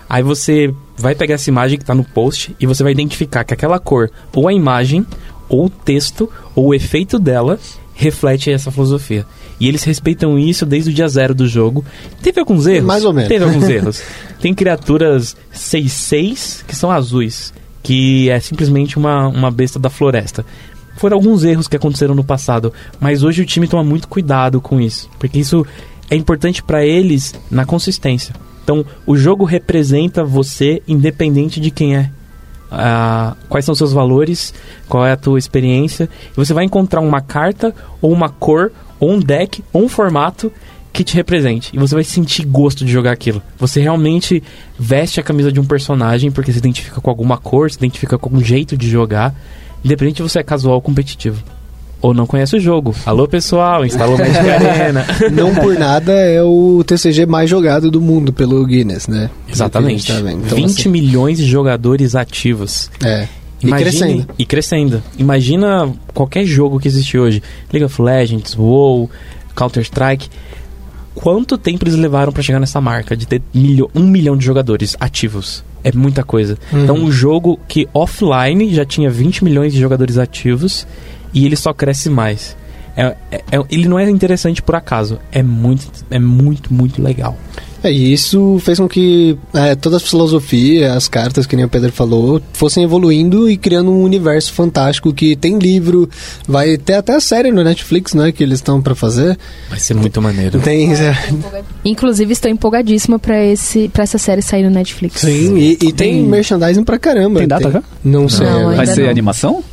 Aí você vai pegar essa imagem que está no post e você vai identificar que aquela cor, ou a imagem, ou o texto, ou o efeito dela reflete essa filosofia. E eles respeitam isso desde o dia zero do jogo. Teve alguns erros? Mais ou menos. Teve alguns erros. Tem criaturas 6-6 que são azuis, que é simplesmente uma, uma besta da floresta. Foram alguns erros que aconteceram no passado, mas hoje o time toma muito cuidado com isso, porque isso é importante para eles na consistência. Então, o jogo representa você independente de quem é. Ah, quais são os seus valores, qual é a tua experiência. E você vai encontrar uma carta, ou uma cor, ou um deck, ou um formato que te represente. E você vai sentir gosto de jogar aquilo. Você realmente veste a camisa de um personagem porque se identifica com alguma cor, se identifica com algum jeito de jogar. Independente se você é casual ou competitivo. Ou não conhece o jogo. Alô, pessoal, instalou Magic Arena. Não por nada é o TCG mais jogado do mundo pelo Guinness, né? Exatamente. Tá. Então, 20 assim, milhões de jogadores ativos. É. E Imagine- crescendo. E crescendo. Imagina qualquer jogo que existe hoje. League of Legends, WoW, Counter-Strike. Quanto tempo eles levaram pra chegar nessa marca de ter milho- um milhão de jogadores ativos? É muita coisa. Então, um jogo que offline já tinha 20 milhões de jogadores ativos e ele só cresce mais. É- é- é- ele não é interessante por acaso. É muito, é muito, muito legal. É, e isso fez com que é, toda a filosofia, as cartas, que nem o Pedro falou, fossem evoluindo e criando um universo fantástico que tem livro, vai ter até a série no Netflix, né, que eles estão para fazer. Vai ser muito maneiro. Tem, é, Inclusive, estou empolgadíssima pra, esse, pra essa série sair no Netflix. sim, e, e tem, merchandising pra caramba. Tem data já? Não sei. Não. Vai ser não. animação?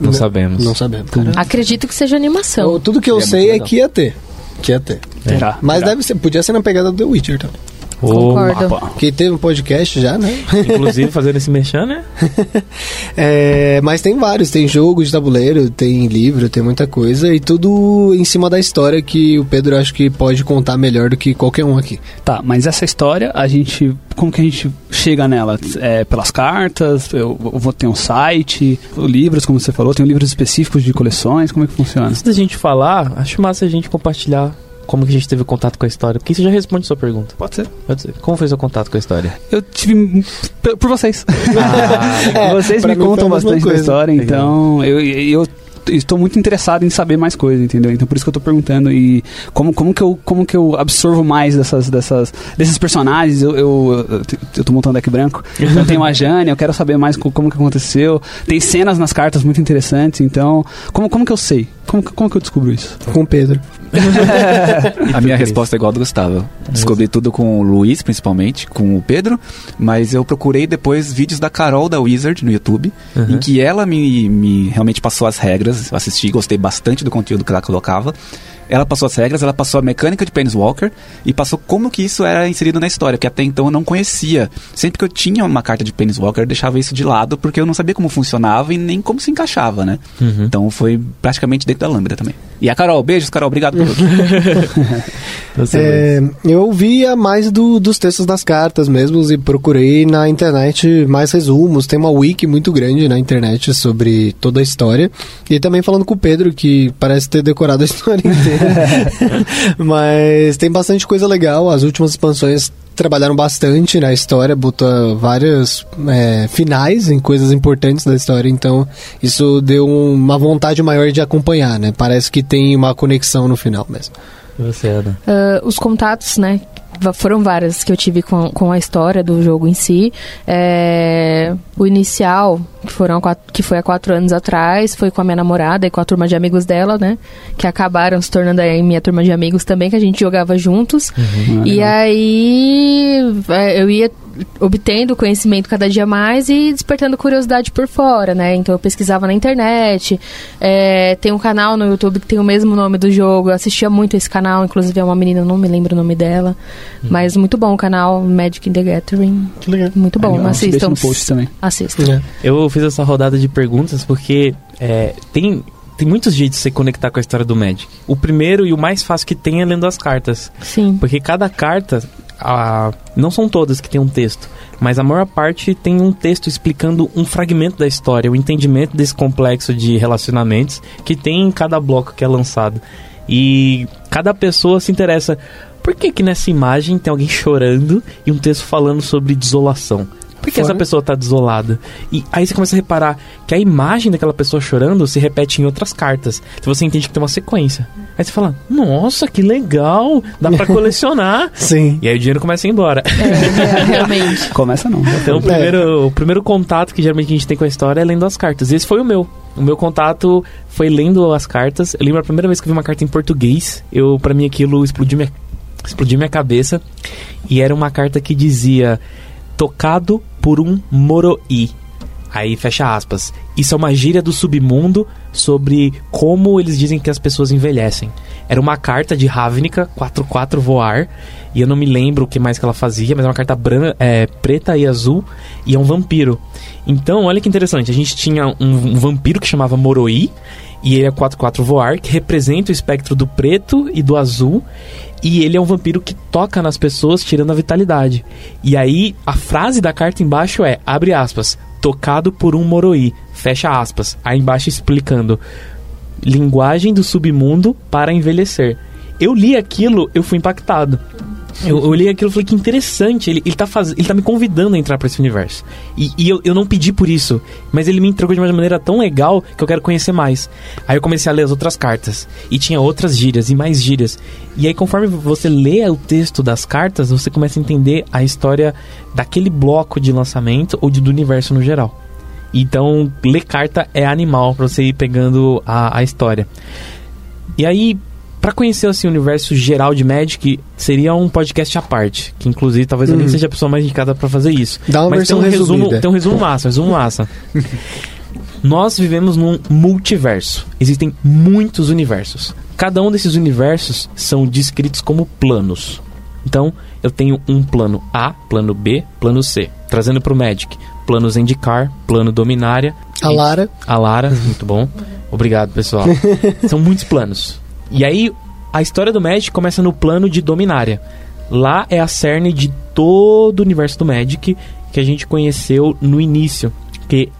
Não sabemos. Não sabemos. Acredito que seja animação. tudo que eu É sei é que ia ter. Que ia ter. Terá. Mas terá. deve ser, podia ser na pegada do The Witcher também. Concordo. Opa. Que teve um podcast já, né? Inclusive, fazendo esse merchan, né? É, mas tem vários, tem jogo de tabuleiro, tem livro, tem muita coisa e tudo em cima da história que o Pedro acho que pode contar melhor do que qualquer um aqui. Tá, mas essa história, a gente. Como que a gente chega nela? É pelas cartas? Eu, eu vou ter um site? Livros, como você falou, tem livros específicos de coleções? Como é que funciona? Antes da gente falar, acho massa a gente compartilhar como que a gente teve contato com a história, porque isso já responde sua pergunta. Pode ser. Pode ser. Como foi seu contato com a história? Eu tive. Por, vocês. É, vocês me contam a bastante da história, então eu, eu estou muito interessado em saber mais coisas, entendeu? Então por isso que eu tô perguntando e como, como, que, eu, como que eu absorvo mais dessas, dessas, desses personagens. Eu, eu, eu, eu tô montando deck branco. Então tem uma Jane, eu quero saber mais co- como que aconteceu. Tem cenas nas cartas muito interessantes, então como, como que eu sei? Como, como que eu descubro isso? Com o Pedro. A minha resposta é igual a do Gustavo. Descobri tudo com o Luiz, principalmente, com o Pedro, mas eu procurei depois vídeos da Carol da Wizard no YouTube, Uhum. em que ela me, me realmente passou as regras. Assisti, gostei bastante do conteúdo que ela colocava. Ela passou as regras, ela passou a mecânica de Planeswalker e passou como que isso era inserido na história, que até então eu não conhecia. Sempre que eu tinha uma carta de Planeswalker, eu deixava isso de lado porque eu não sabia como funcionava e nem como se encaixava, né? Uhum. Então foi praticamente dentro da Lambda também. E a Carol, beijos, Carol, obrigado por tudo. Você, É, eu via mais do- dos textos das cartas mesmo e procurei na internet mais resumos. Tem uma wiki muito grande na internet sobre toda a história. E também falando com o Pedro, que parece ter decorado a história inteira. Mas tem bastante coisa legal. As últimas expansões trabalharam bastante na história, botou vários é, finais em coisas importantes da história. Então isso deu uma vontade maior de acompanhar, né? Parece que tem uma conexão no final mesmo. você Ana. Ah, os contatos, né? Foram várias que eu tive com, com a história do jogo em si. É, o inicial, que, foram quatro- que foi há quatro anos atrás, foi com a minha namorada e com a turma de amigos dela, né? Que acabaram se tornando aí minha turma de amigos também, que a gente jogava juntos. Ah, E aí é, eu ia obtendo conhecimento cada dia mais e despertando curiosidade por fora, né? Então eu pesquisava na internet, é, tem um canal no YouTube que tem o mesmo nome do jogo, eu assistia muito esse canal, inclusive é uma menina, não me lembro o nome dela, mas muito bom o canal Magic in the Gathering, Que legal. muito bom. Deixa assistam. no post também. Assistam. É. Eu fiz essa rodada de perguntas porque é, tem, tem muitos jeitos de se conectar com a história do Magic. O primeiro e o mais fácil que tem é lendo as cartas. Sim. Porque cada carta, a- não são todas que tem um texto, mas a maior parte tem um texto explicando um fragmento da história, o entendimento desse complexo de relacionamentos que tem em cada bloco que é lançado. E cada pessoa se interessa. Por que, que nessa imagem tem alguém chorando e um texto falando sobre desolação? Por que essa pessoa tá desolada? E aí você começa a reparar que a imagem daquela pessoa chorando se repete em outras cartas. Então você entende que tem uma sequência. Aí você fala, nossa, que legal! Dá pra colecionar! Sim. E aí o dinheiro começa a ir embora. É, realmente. Começa não. Então o primeiro, o primeiro contato que geralmente a gente tem com a história é lendo as cartas. Esse foi o meu. O meu contato foi lendo as cartas. Eu lembro a primeira vez que eu vi uma carta em português. Eu, para mim, aquilo explodiu minha, explodiu minha cabeça. E era uma carta que dizia: Tocado por um Moroi. Aí fecha aspas. Isso é uma gíria do submundo sobre como eles dizem que as pessoas envelhecem. Era uma carta de Ravnica, 4-4 voar. E eu não me lembro o que mais que ela fazia, mas é uma carta bran é, preta e azul. E é um vampiro. Então, olha que interessante. A gente tinha um, um vampiro que chamava Moroi. E ele é 4-4 voar, que representa o espectro do preto e do azul. E ele é um vampiro que toca nas pessoas, tirando a vitalidade. E aí, a frase da carta embaixo é, abre aspas, tocado por um Moroi, fecha aspas. Aí embaixo explicando, linguagem do submundo para envelhecer. Eu li aquilo, eu fui impactado. Eu, eu olhei aquilo e falei que interessante. Ele, ele, tá faz... ele tá me convidando a entrar pra esse universo. E, e eu, eu não pedi por isso, mas ele me entregou de uma maneira tão legal que eu quero conhecer mais. Aí eu comecei a ler as outras cartas. E tinha outras gírias e mais gírias. E aí, conforme você lê o texto das cartas, você começa a entender a história daquele bloco de lançamento ou de, do universo no geral. Então, ler carta é animal pra você ir pegando a, a história. E aí, para conhecer assim, o universo geral de Magic, seria um podcast à parte. Que inclusive talvez eu nem Hum. seja a pessoa mais indicada para fazer isso. Dá uma Mas versão tem um resumo, resumida. tem um resumo massa, um resumo massa. Nós vivemos num multiverso. Existem muitos universos. Cada um desses universos são descritos como planos. Então, eu tenho um plano A, plano B, plano C. Trazendo pro Magic, plano Zendikar, plano Dominária. A Lara. A Lara, muito bom. Obrigado, pessoal. São muitos planos. E aí, a história do Magic começa no plano de Dominária. Lá é a cerne de todo o universo do Magic que a gente conheceu no início. Que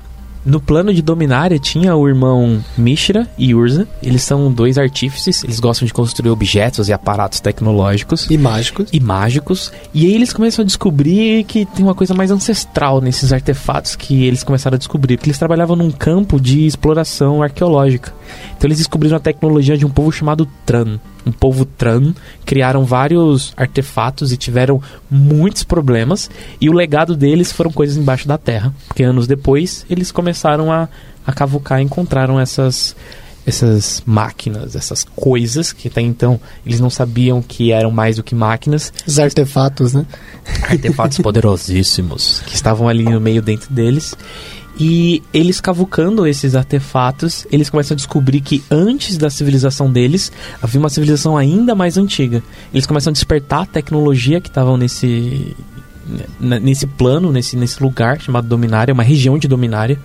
no plano de Dominária tinha o irmão Mishra e Urza. Eles são dois artífices, eles gostam de construir objetos e aparatos tecnológicos E mágicos. e mágicos. E aí eles começam a descobrir que tem uma coisa mais ancestral nesses artefatos que eles começaram a descobrir. Porque eles trabalhavam num campo de exploração arqueológica. Então eles descobriram a tecnologia de um povo chamado Tran. Um povo Tran. Criaram vários artefatos e tiveram muitos problemas. E o legado deles foram coisas embaixo da terra. Porque anos depois eles começaram a, a cavucar e encontraram essas essas máquinas, essas coisas que até então eles não sabiam que eram mais do que máquinas, Os artefatos, né? artefatos poderosíssimos que estavam ali no meio dentro deles. E eles cavucando esses artefatos, eles começam a descobrir que antes da civilização deles havia uma civilização ainda mais antiga. Eles começam a despertar a tecnologia que estavam nesse n- nesse plano, nesse, nesse lugar chamado Dominária, uma região de Dominária.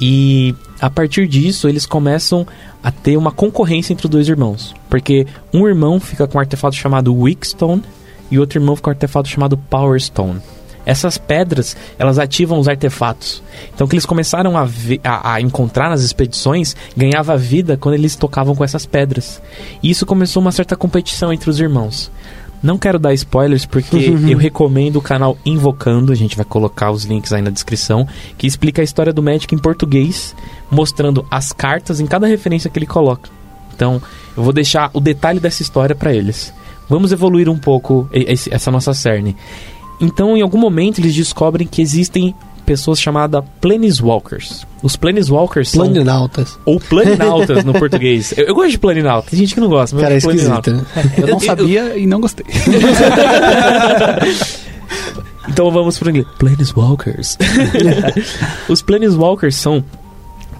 E a partir disso, eles começam a ter uma concorrência entre os dois irmãos. Porque um irmão fica com um artefato chamado Wickstone e outro irmão fica com um artefato chamado Power Stone. Essas pedras, elas ativam os artefatos. Então, o que eles começaram a, a- a encontrar nas expedições ganhava vida quando eles tocavam com essas pedras. E isso começou uma certa competição entre os irmãos. Não quero dar spoilers porque eu recomendo o canal Invocando, a gente vai colocar os links aí na descrição, que explica a história do Magic em português, mostrando as cartas em cada referência que ele coloca. Então, eu vou deixar o detalhe dessa história para eles. Vamos evoluir um pouco essa nossa cerne. Então, em algum momento, eles descobrem que existem pessoas chamadas Planeswalkers. Os Planeswalkers são... Planinautas. Ou Planinautas no português. Eu, eu gosto de Planinauta. Tem gente que não gosta, mas Cara, é de Planinauta. esquisito. né? Eu não sabia e não gostei. Então vamos pro inglês. Planeswalkers. Os Planeswalkers são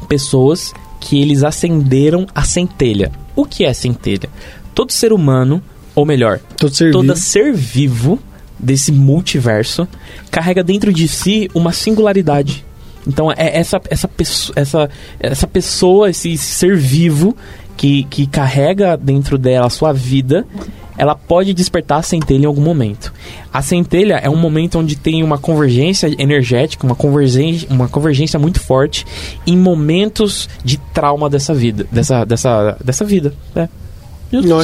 pessoas que eles acenderam a centelha. O que é centelha? Todo ser humano, ou melhor, Todo ser todo vivo. ser vivo desse multiverso carrega dentro de si uma singularidade. Então é essa essa essa, essa pessoa, esse ser vivo que, que carrega dentro dela a sua vida, ela pode despertar a centelha em algum momento. A centelha é um momento onde tem uma convergência energética, uma convergência, uma convergência muito forte em momentos de trauma dessa vida, dessa, dessa, dessa vida. É.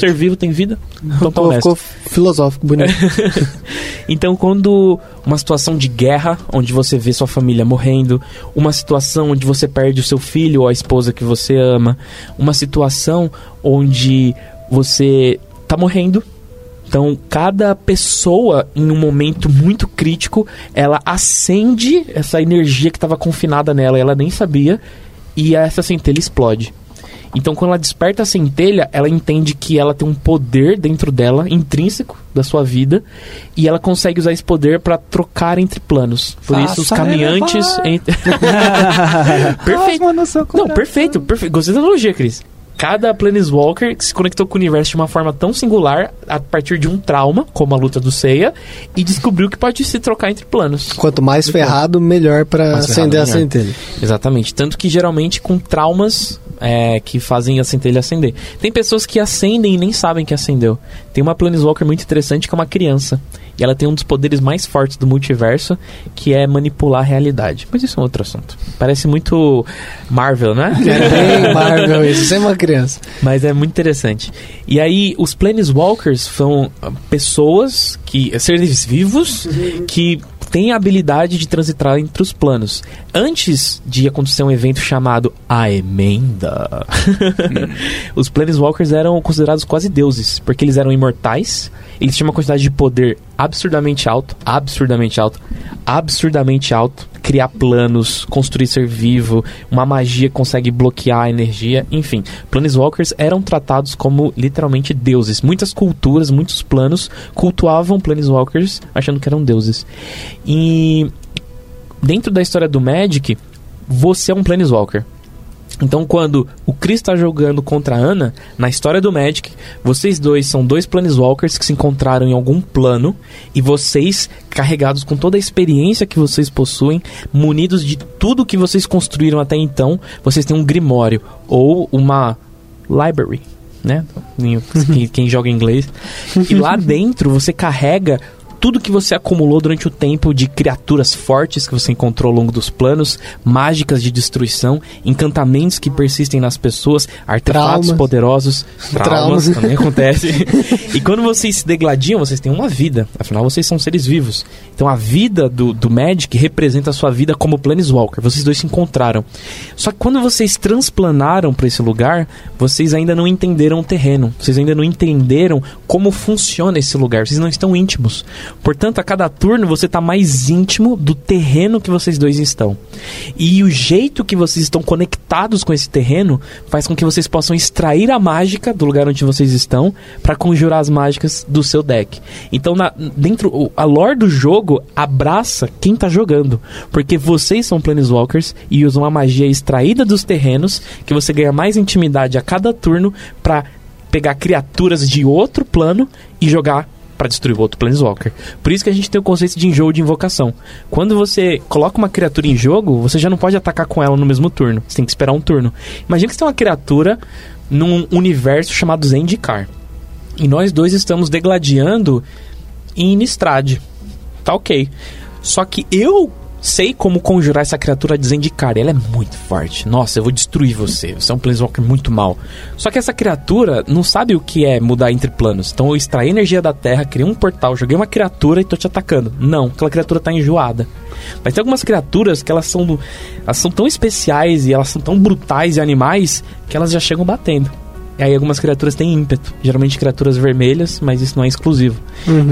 Ser vivo tem vida? Então tá Pô, ficou filosófico, bonito. Então, quando uma situação de guerra, onde você vê sua família morrendo, uma situação onde você perde o seu filho ou a esposa que você ama, uma situação onde você tá morrendo. Então, cada pessoa, em um momento muito crítico, ela acende essa energia que estava confinada nela, ela nem sabia, e essa centelha explode. Então, quando ela desperta a centelha, ela entende que ela tem um poder dentro dela, intrínseco da sua vida, e ela consegue usar esse poder para trocar entre planos. Por isso, os Faça caminhantes. perfeito. Não, perfeito, perfeito. Gostei da analogia, Cris. Cada Planeswalker que se conectou com o universo de uma forma tão singular a partir de um trauma, como a luta do Seiya, e descobriu que pode se trocar entre planos. Quanto mais ferrado, melhor ferrado, acender a centelha. Exatamente. Tanto que geralmente com traumas é, que fazem a centelha acender. Tem pessoas que acendem e nem sabem que acendeu. Tem uma Planeswalker muito interessante que é uma criança. E ela tem um dos poderes mais fortes do multiverso, que é manipular a realidade. Mas isso é um outro assunto. Parece muito Marvel, né? É bem Marvel isso, sem uma criança. Mas é muito interessante. E aí, os Planeswalkers são pessoas que. seres vivos que têm a habilidade de transitar entre os planos. Antes de acontecer um evento chamado A Emenda, os Planeswalkers eram considerados quase deuses, porque eles eram imortais, eles tinham uma quantidade de poder absurdamente alto, absurdamente alto, absurdamente alto, criar planos, construir ser vivo, uma magia consegue bloquear a energia, enfim. Planeswalkers eram tratados como literalmente deuses. Muitas culturas, muitos planos cultuavam Planeswalkers achando que eram deuses. E dentro da história do Magic, você é um Planeswalker. Então, quando o Chris está jogando contra a Ana, na história do Magic, vocês dois são dois Planeswalkers que se encontraram em algum plano e vocês, carregados com toda a experiência que vocês possuem, munidos de tudo que vocês construíram até então, vocês têm um Grimório ou uma Library. Né? Quem, quem joga inglês. E lá dentro você carrega tudo que você acumulou durante o tempo de criaturas fortes que você encontrou ao longo dos planos, mágicas de destruição, encantamentos que persistem nas pessoas, artefatos Traumas. poderosos, traumas, Traumas. também acontece. e quando vocês se degladiam, vocês têm uma vida. Afinal, vocês são seres vivos. Então a vida do, do Magic representa a sua vida como Planeswalker. Vocês dois se encontraram. Só que quando vocês transplanaram para esse lugar, vocês ainda não entenderam o terreno. Vocês ainda não entenderam como funciona esse lugar. Vocês não estão íntimos. Portanto, a cada turno você está mais íntimo do terreno que vocês dois estão. E o jeito que vocês estão conectados com esse terreno faz com que vocês possam extrair a mágica do lugar onde vocês estão para conjurar as mágicas do seu deck. Então, na- dentro a lore do jogo abraça quem tá jogando, porque vocês são planeswalkers e usam a magia extraída dos terrenos que você ganha mais intimidade a cada turno para pegar criaturas de outro plano e jogar para destruir o outro Planeswalker. Por isso que a gente tem o conceito de enjoo de invocação. Quando você coloca uma criatura em jogo, você já não pode atacar com ela no mesmo turno. Você tem que esperar um turno. Imagina que você tem uma criatura num universo chamado Zendikar. E nós dois estamos degladiando em Innistrad. Tá ok. Só que eu sei como conjurar essa criatura de Zendikar. Ela é muito forte. Nossa, eu vou destruir você. Você é um Planeswalker muito mal. Só que essa criatura não sabe o que é mudar entre planos. Então eu extraí energia da Terra, criei um portal, joguei uma criatura e tô te atacando. Não, aquela criatura tá enjoada. Mas tem algumas criaturas que elas são, elas são tão especiais e elas são tão brutais e animais que elas já chegam batendo. E aí algumas criaturas têm ímpeto. Geralmente criaturas vermelhas, mas isso não é exclusivo.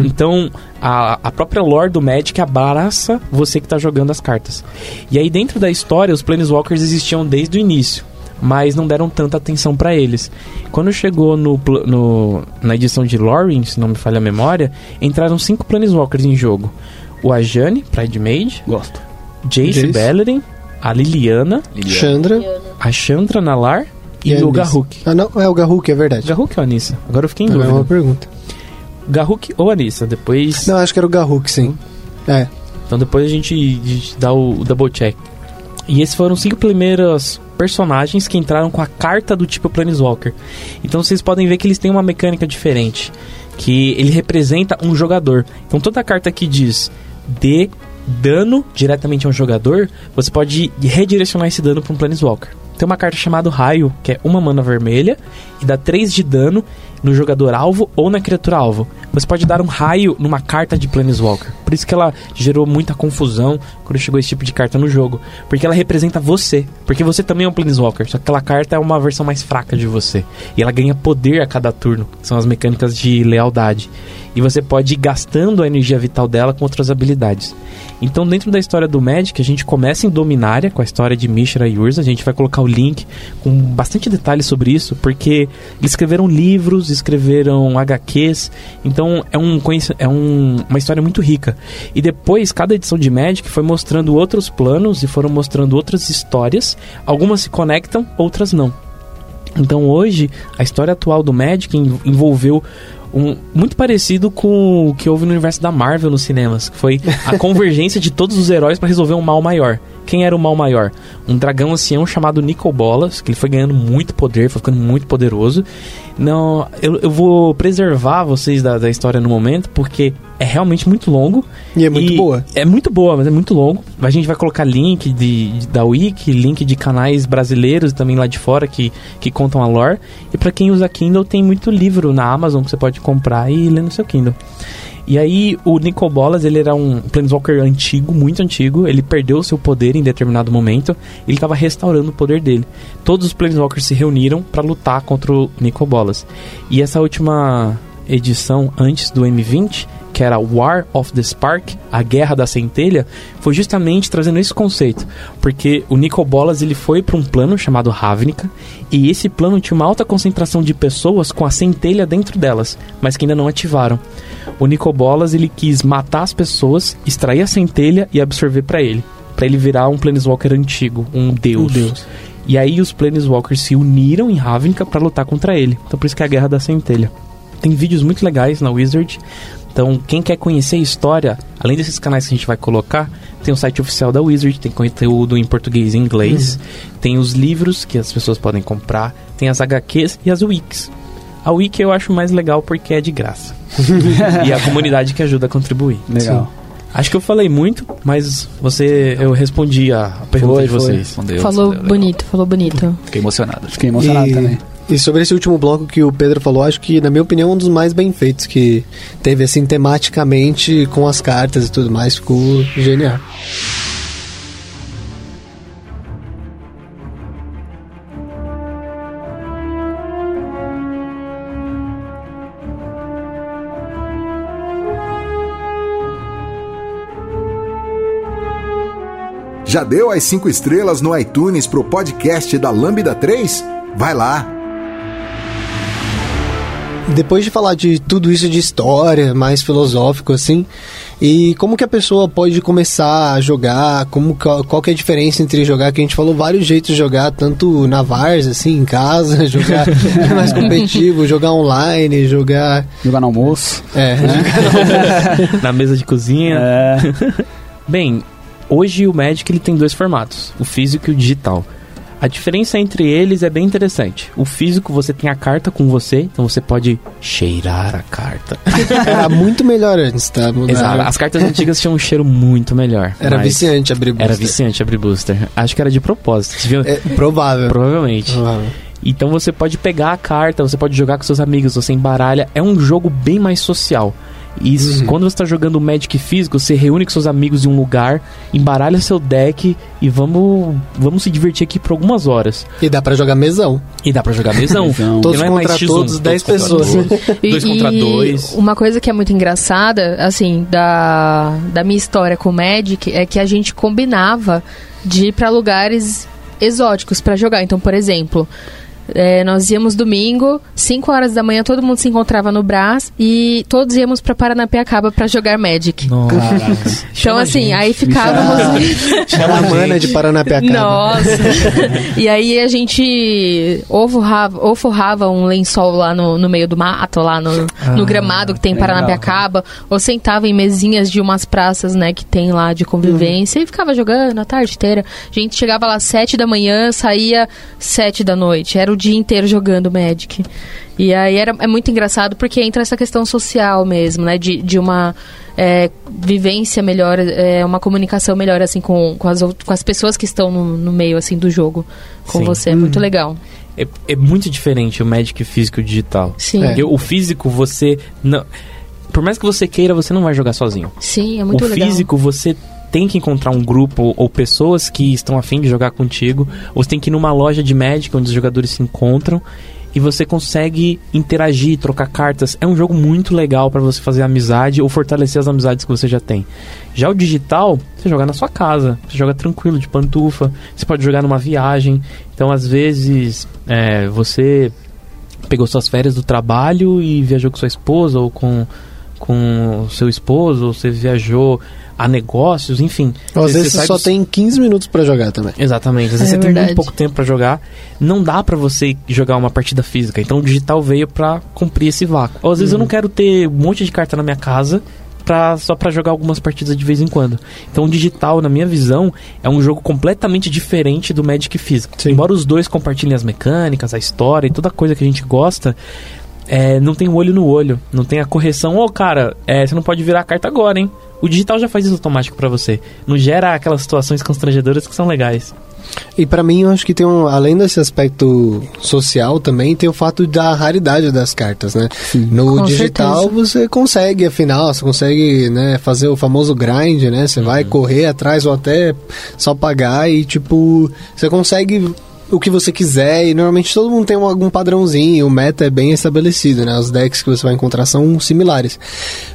Então, a, a própria lore do Magic abraça você que tá jogando as cartas. E aí dentro da história, os Planeswalkers existiam desde o início. Mas não deram tanta atenção pra eles. Quando chegou no, no- na edição de Lorien, se não me falha a memória, entraram cinco Planeswalkers em jogo. O Ajani, Pride Mage, Gosto. Jace, Jace. Beleren, a Liliana, Chandra a Chandra Nalar e, e o. Garruk. Ah, não, é o Garruk, é verdade. Garruk ou Anissa? Agora eu fiquei em é dúvida. uma pergunta. Garruk ou Anissa? Depois. Não, acho que era o Garruk, sim. É. Então depois a gente, a gente dá o, o double check. E esses foram os cinco primeiros personagens que entraram com a carta do tipo Planeswalker. Então vocês podem ver que eles têm uma mecânica diferente. Que ele representa um jogador. Então toda a carta que diz dê dano diretamente a um jogador, você pode redirecionar esse dano para um Planeswalker. Tem uma carta chamada Raio, que é uma mana vermelha e dá 3 de dano no jogador alvo ou na criatura alvo. Você pode dar um raio numa carta de Planeswalker. Por isso que ela gerou muita confusão quando chegou esse tipo de carta no jogo. Porque ela representa você. Porque você também é um Planeswalker. Só que aquela carta é uma versão mais fraca de você. E ela ganha poder a cada turno. São as mecânicas de lealdade. E você pode ir gastando a energia vital dela com outras habilidades. Então, dentro da história do Magic, a gente começa em Dominária, com a história de Mishra e Urza. A gente vai colocar o link com bastante detalhes sobre isso, porque eles escreveram livros, escreveram HQs. Então, é, um, é um- uma história muito rica. E depois, cada edição de Magic foi mostrando outros planos e foram mostrando outras histórias. Algumas se conectam, outras não. Então hoje, a história atual do Magic en- envolveu um muito parecido com o que houve no universo da Marvel nos cinemas, que foi a convergência de todos os heróis para resolver um mal maior. quem era o mal maior? Um dragão ancião chamado Nicobolas, que ele foi ganhando muito poder, foi ficando muito poderoso. Não, eu, eu vou preservar vocês da, da história no momento, porque é realmente muito longo. E é muito boa. É muito boa, mas é muito longo. A gente vai colocar link de, de- da Wiki, link de canais brasileiros também lá de fora que, que contam a lore. E pra quem usa Kindle, tem muito livro na Amazon que você pode comprar e ler no seu Kindle. E aí, o Nicobolas, ele era um Planeswalker antigo, muito antigo. Ele perdeu o seu poder em determinado momento. Ele estava restaurando o poder dele. Todos os Planeswalkers se reuniram para lutar contra o Nicobolas. E essa última edição, antes do M20, que era War of the Spark, a Guerra da Centelha, foi justamente trazendo esse conceito. Porque o Nicobolas, ele foi para um plano chamado Ravnica. E esse plano tinha uma alta concentração de pessoas com a centelha dentro delas, mas que ainda não ativaram. O Nicobolas ele quis matar as pessoas, extrair a centelha e absorver pra ele, Pra ele virar um Planeswalker antigo, um deus. E aí os Planeswalkers se uniram em Ravnica pra lutar contra ele. Então por isso que é a Guerra da Centelha. Tem vídeos muito legais na Wizard. Então quem quer conhecer a história, além desses canais que a gente vai colocar, tem o site oficial da Wizard, tem conteúdo em português e inglês, tem os livros que as pessoas podem comprar, tem as HQs e as wikis. A wiki eu acho mais legal porque é de graça. e a comunidade que ajuda a contribuir. Legal. Acho que eu falei muito, mas você eu respondi a pergunta Foi, de foi. vocês. Respondeu, Falou respondeu, bonito, falou bonito. Fiquei emocionado. Fiquei emocionado e, também. E sobre esse último bloco que o Pedro falou, acho que, na minha opinião, um dos mais bem feitos que teve, assim, tematicamente, com as cartas e tudo mais, ficou genial. Já deu as 5 estrelas no iTunes pro podcast da Lambda 3? Vai lá! Depois de falar de tudo isso de história, mais filosófico assim, e como que a pessoa pode começar a jogar, como qual que é a diferença entre jogar, que a gente falou vários jeitos de jogar, tanto na Vars, assim, em casa, jogar mais competitivo, jogar online, jogar... Jogar no almoço. É, Na mesa de cozinha. É. Bem, hoje o Magic ele tem dois formatos, o físico e o digital. A diferença entre eles é bem interessante. O físico você tem a carta com você, então você pode cheirar a carta. era muito melhor antes, tá? Exato. As cartas antigas tinham um cheiro muito melhor. Era viciante abrir Era booster. viciante abrir booster. Acho que era de propósito. Viram? É, provável. Provavelmente. Provável. Então você pode pegar a carta, você pode jogar com seus amigos, você embaralha. É um jogo bem mais social. E isso- Uhum. quando você está jogando Magic físico, você reúne com seus amigos em um lugar, embaralha seu deck e vamos, vamos se divertir aqui por algumas horas. E dá pra jogar mesão. E dá pra jogar mesão. Todos não é mais contra X1, todos, 10 contra pessoas. Dois contra dois. Uma coisa que é muito engraçada, assim, da, da minha história com o Magic, é que a gente combinava de ir pra lugares exóticos pra jogar. Então, por exemplo, é, nós íamos domingo, 5 horas da manhã, todo mundo se encontrava no Brás e todos íamos pra Paranapiacaba pra jogar Magic. Nossa. Então, Chama assim, aí ficávamos. Era a mana de Paranapiacaba. Nossa! e aí a gente ou forrava, ou forrava um lençol lá no, no meio do mato, lá no, no gramado que tem em legal. Paranapiacaba, ou sentava em mesinhas de umas praças, né, que tem lá de convivência e ficava jogando a tarde inteira. A gente chegava lá sete da manhã, saía sete da noite. Era o dia inteiro jogando Magic. E aí era, é muito engraçado porque entra essa questão social mesmo, né? De, de uma é, vivência melhor, é, uma comunicação melhor, assim, com, com, as, com as pessoas que estão no, no meio, assim, do jogo com Sim. você. É muito legal. É, é muito diferente o Magic físico e o digital. Sim. É. O físico você não. Por mais que você queira, você não vai jogar sozinho. Sim, é muito o legal. físico você tem que encontrar um grupo ou pessoas que estão afim de jogar contigo. Você tem que ir numa loja de Magic onde os jogadores se encontram e você consegue interagir, trocar cartas. É um jogo muito legal para você fazer amizade ou fortalecer as amizades que você já tem. Já o digital, você joga na sua casa, você joga tranquilo, de pantufa, você pode jogar numa viagem. Então, às vezes, é, você pegou suas férias do trabalho e viajou com sua esposa ou com com seu esposo, ou você viajou a negócios, enfim. Às Você- vezes você só do- tem 15 minutos pra jogar também. Exatamente, às vezes É você tem verdade. muito pouco tempo pra jogar. Não dá pra você jogar uma partida física. Então o digital veio pra cumprir esse vácuo. Ou às vezes eu Uhum. não quero ter um monte de carta na minha casa pra, só pra jogar algumas partidas de vez em quando. Então o digital, na minha visão, é um jogo completamente diferente do Magic físico. Embora os dois compartilhem as mecânicas, a história e toda coisa que a gente gosta, é, não tem o olho no olho, não tem a correção. Ô, cara, é, você não pode virar a carta agora, hein? O digital já faz isso automático pra você. Não gera aquelas situações constrangedoras que são legais. E pra mim, eu acho que tem um, além desse aspecto social também, tem o fato da raridade das cartas, né? No Com digital certeza. você consegue, afinal, você consegue, né, fazer o famoso grind, né? Você vai correr atrás ou até só pagar e tipo, você consegue o que você quiser e normalmente todo mundo tem um- algum padrãozinho, o meta é bem estabelecido, né? Os decks que você vai encontrar são similares.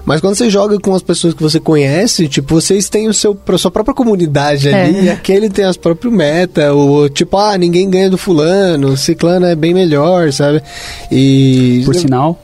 Mas quando você joga com as pessoas que você conhece, tipo, vocês têm o seu, a sua própria comunidade É. ali, e aquele tem as próprias metas, o tipo, ah, ninguém ganha do fulano, o ciclano é bem melhor, sabe? E... Por sinal,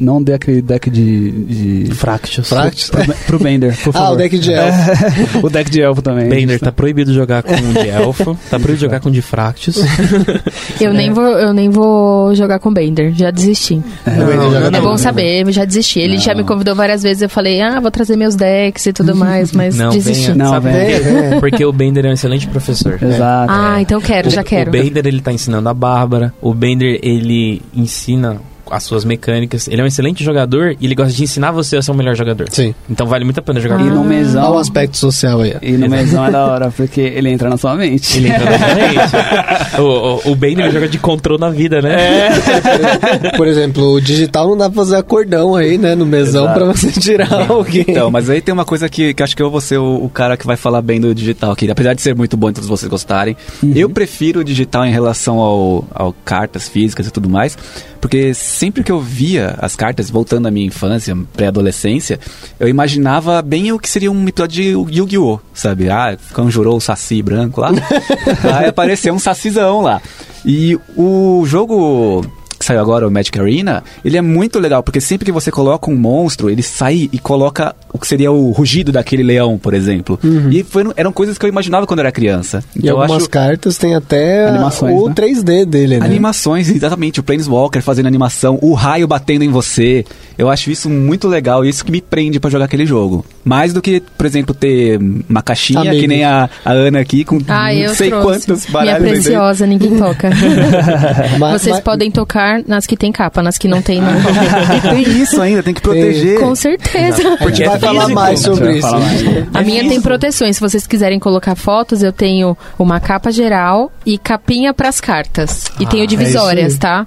não dê aquele deck de. de Fractus. Fractus. pro, pro Bender, por favor. Ah, o deck de elfo. o deck de elfo também. Bender, tá proibido jogar com de elfo, tá proibido jogar com de Fractus. Eu, nem vou, eu nem vou jogar com o Bender, já desisti. O Bender joga É tudo, bom saber, já desisti. Ele já me convidou várias vezes, eu falei, ah, vou trazer meus decks e tudo mais, mas Não, desisti. venha. Não, Sabe venha. É, Porque o Bender é um excelente professor. Exato. Ah, então quero, já quero. O Bender ele tá ensinando a Bárbara. O Bender ele ensina as suas mecânicas. Ele é um excelente jogador e ele gosta de ensinar você a ser o melhor jogador. Sim. Então vale muito a pena jogar E com no ele. Olha o mesão. aspecto social aí. E no mesão é da hora, porque ele entra na sua mente. Ele entra na frente. o, o, o Bender ele joga de control na vida, né? Por exemplo, o digital não dá pra fazer acordão aí, né, no mesão Exato. pra você tirar alguém. Então, mas aí tem uma coisa que, que acho que eu vou ser o, o cara que vai falar bem do digital aqui. Apesar de ser muito bom e todos vocês gostarem, eu prefiro o digital em relação ao, ao cartas físicas e tudo mais, porque sempre que eu via as cartas, voltando à minha infância, pré-adolescência, eu imaginava bem o que seria um episódio de Yu-Gi-Oh! Sabe? Ah, conjurou o Saci branco lá. aí apareceu um Sacizão lá. E o jogo saiu agora, o Magic Arena, ele é muito legal, porque sempre que você coloca um monstro, ele sai e coloca o que seria o rugido daquele leão, por exemplo. E foi- eram coisas que eu imaginava quando eu era criança. E Então eu algumas acho cartas tem até Animações, o né? 3D dele, né? Animações, exatamente. O Planeswalker fazendo animação, o raio batendo em você. Eu acho isso muito legal, isso que me prende pra jogar aquele jogo. Mais do que, por exemplo, ter uma caixinha Amigo. que nem a, a Ana aqui, com Ah, eu não sei trouxe. quantos Minha baralhos dentro. preciosa, ninguém toca. Vocês podem tocar nas que tem capa, nas que não tem, não. E tem isso ainda, tem que proteger. Com certeza. A gente é vai falar físico. mais sobre Vai isso. mais. A minha tem proteções. Se vocês quiserem colocar fotos, eu tenho uma capa geral e capinha pras cartas. E tenho divisórias, aí. tá?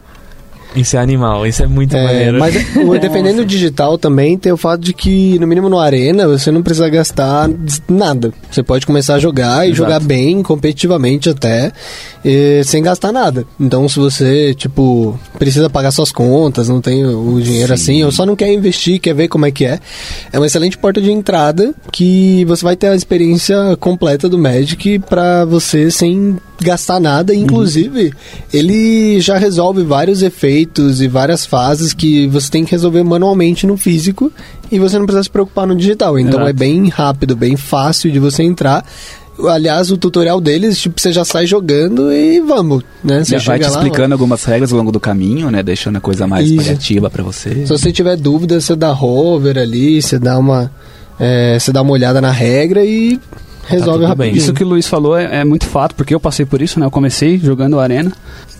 Isso é animal, isso é muito É, maneiro. mas o- defendendo o digital também tem o fato de que, no mínimo no Arena, você não precisa gastar nada. Você pode começar a jogar e Exato. jogar bem, competitivamente até, e sem gastar nada. Então, se você, tipo, precisa pagar suas contas, não tem o dinheiro Sim. assim, ou só não quer investir, quer ver como é que é, é uma excelente porta de entrada que você vai ter a experiência completa do Magic pra você sem gastar nada. Inclusive, ele já resolve vários efeitos e várias fases que você tem que resolver manualmente no físico e você não precisa se preocupar no digital. Então Exato. é bem rápido, bem fácil de você entrar. Aliás, o tutorial deles, tipo, você já sai jogando e vamos, né? Você Já vai te lá, explicando algumas regras ao longo do caminho, né? Deixando a coisa mais Isso. paliativa pra você. Se você tiver dúvida, você dá hover ali, você dá uma, é, você dá uma olhada na regra e resolve tudo rapidinho. bem. Isso que o Luiz falou é, é muito fato, porque eu passei por isso, né? Eu comecei jogando Arena,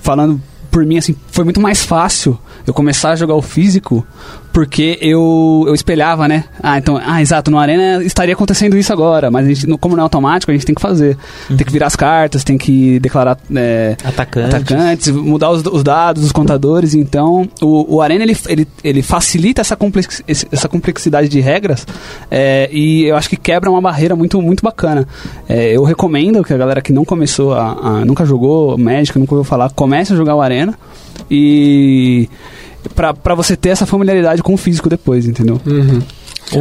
falando por mim, assim, foi muito mais fácil eu começar a jogar o físico, porque eu, eu espelhava, né? Ah, então, ah, exato, no Arena estaria acontecendo isso agora, mas a gente, como não é automático, a gente tem que fazer. Tem que virar as cartas, tem que declarar é, Atacante. atacantes, mudar os, os dados, os contadores. Então, o, o Arena ele, ele, ele facilita essa, complex, essa complexidade de regras é, e eu acho que quebra uma barreira muito, muito bacana. É, eu recomendo que a galera que não começou, a, a- nunca jogou Magic, nunca ouviu falar, comece a jogar o Arena e. Pra, pra você ter essa familiaridade com o físico depois, entendeu? Uhum.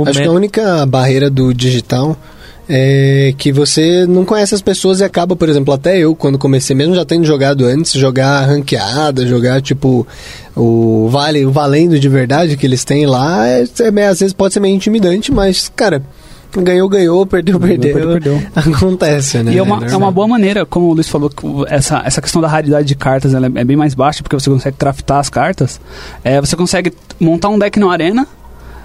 Acho que a única barreira do digital é que você não conhece as pessoas e acaba, por exemplo, até eu, quando comecei, mesmo já tendo jogado antes, jogar ranqueada, jogar tipo o vale, o valendo de verdade que eles têm lá, é, é às vezes pode ser meio intimidante, mas, cara, ganhou, ganhou, perdeu, Ganhou, perdeu. perdeu, perdeu. Acontece, né? E é uma, é normal. uma boa maneira, como o Luiz falou, que essa, essa questão da raridade de cartas ela é, é bem mais baixa, porque você consegue craftar as cartas. É, você consegue montar um deck no Arena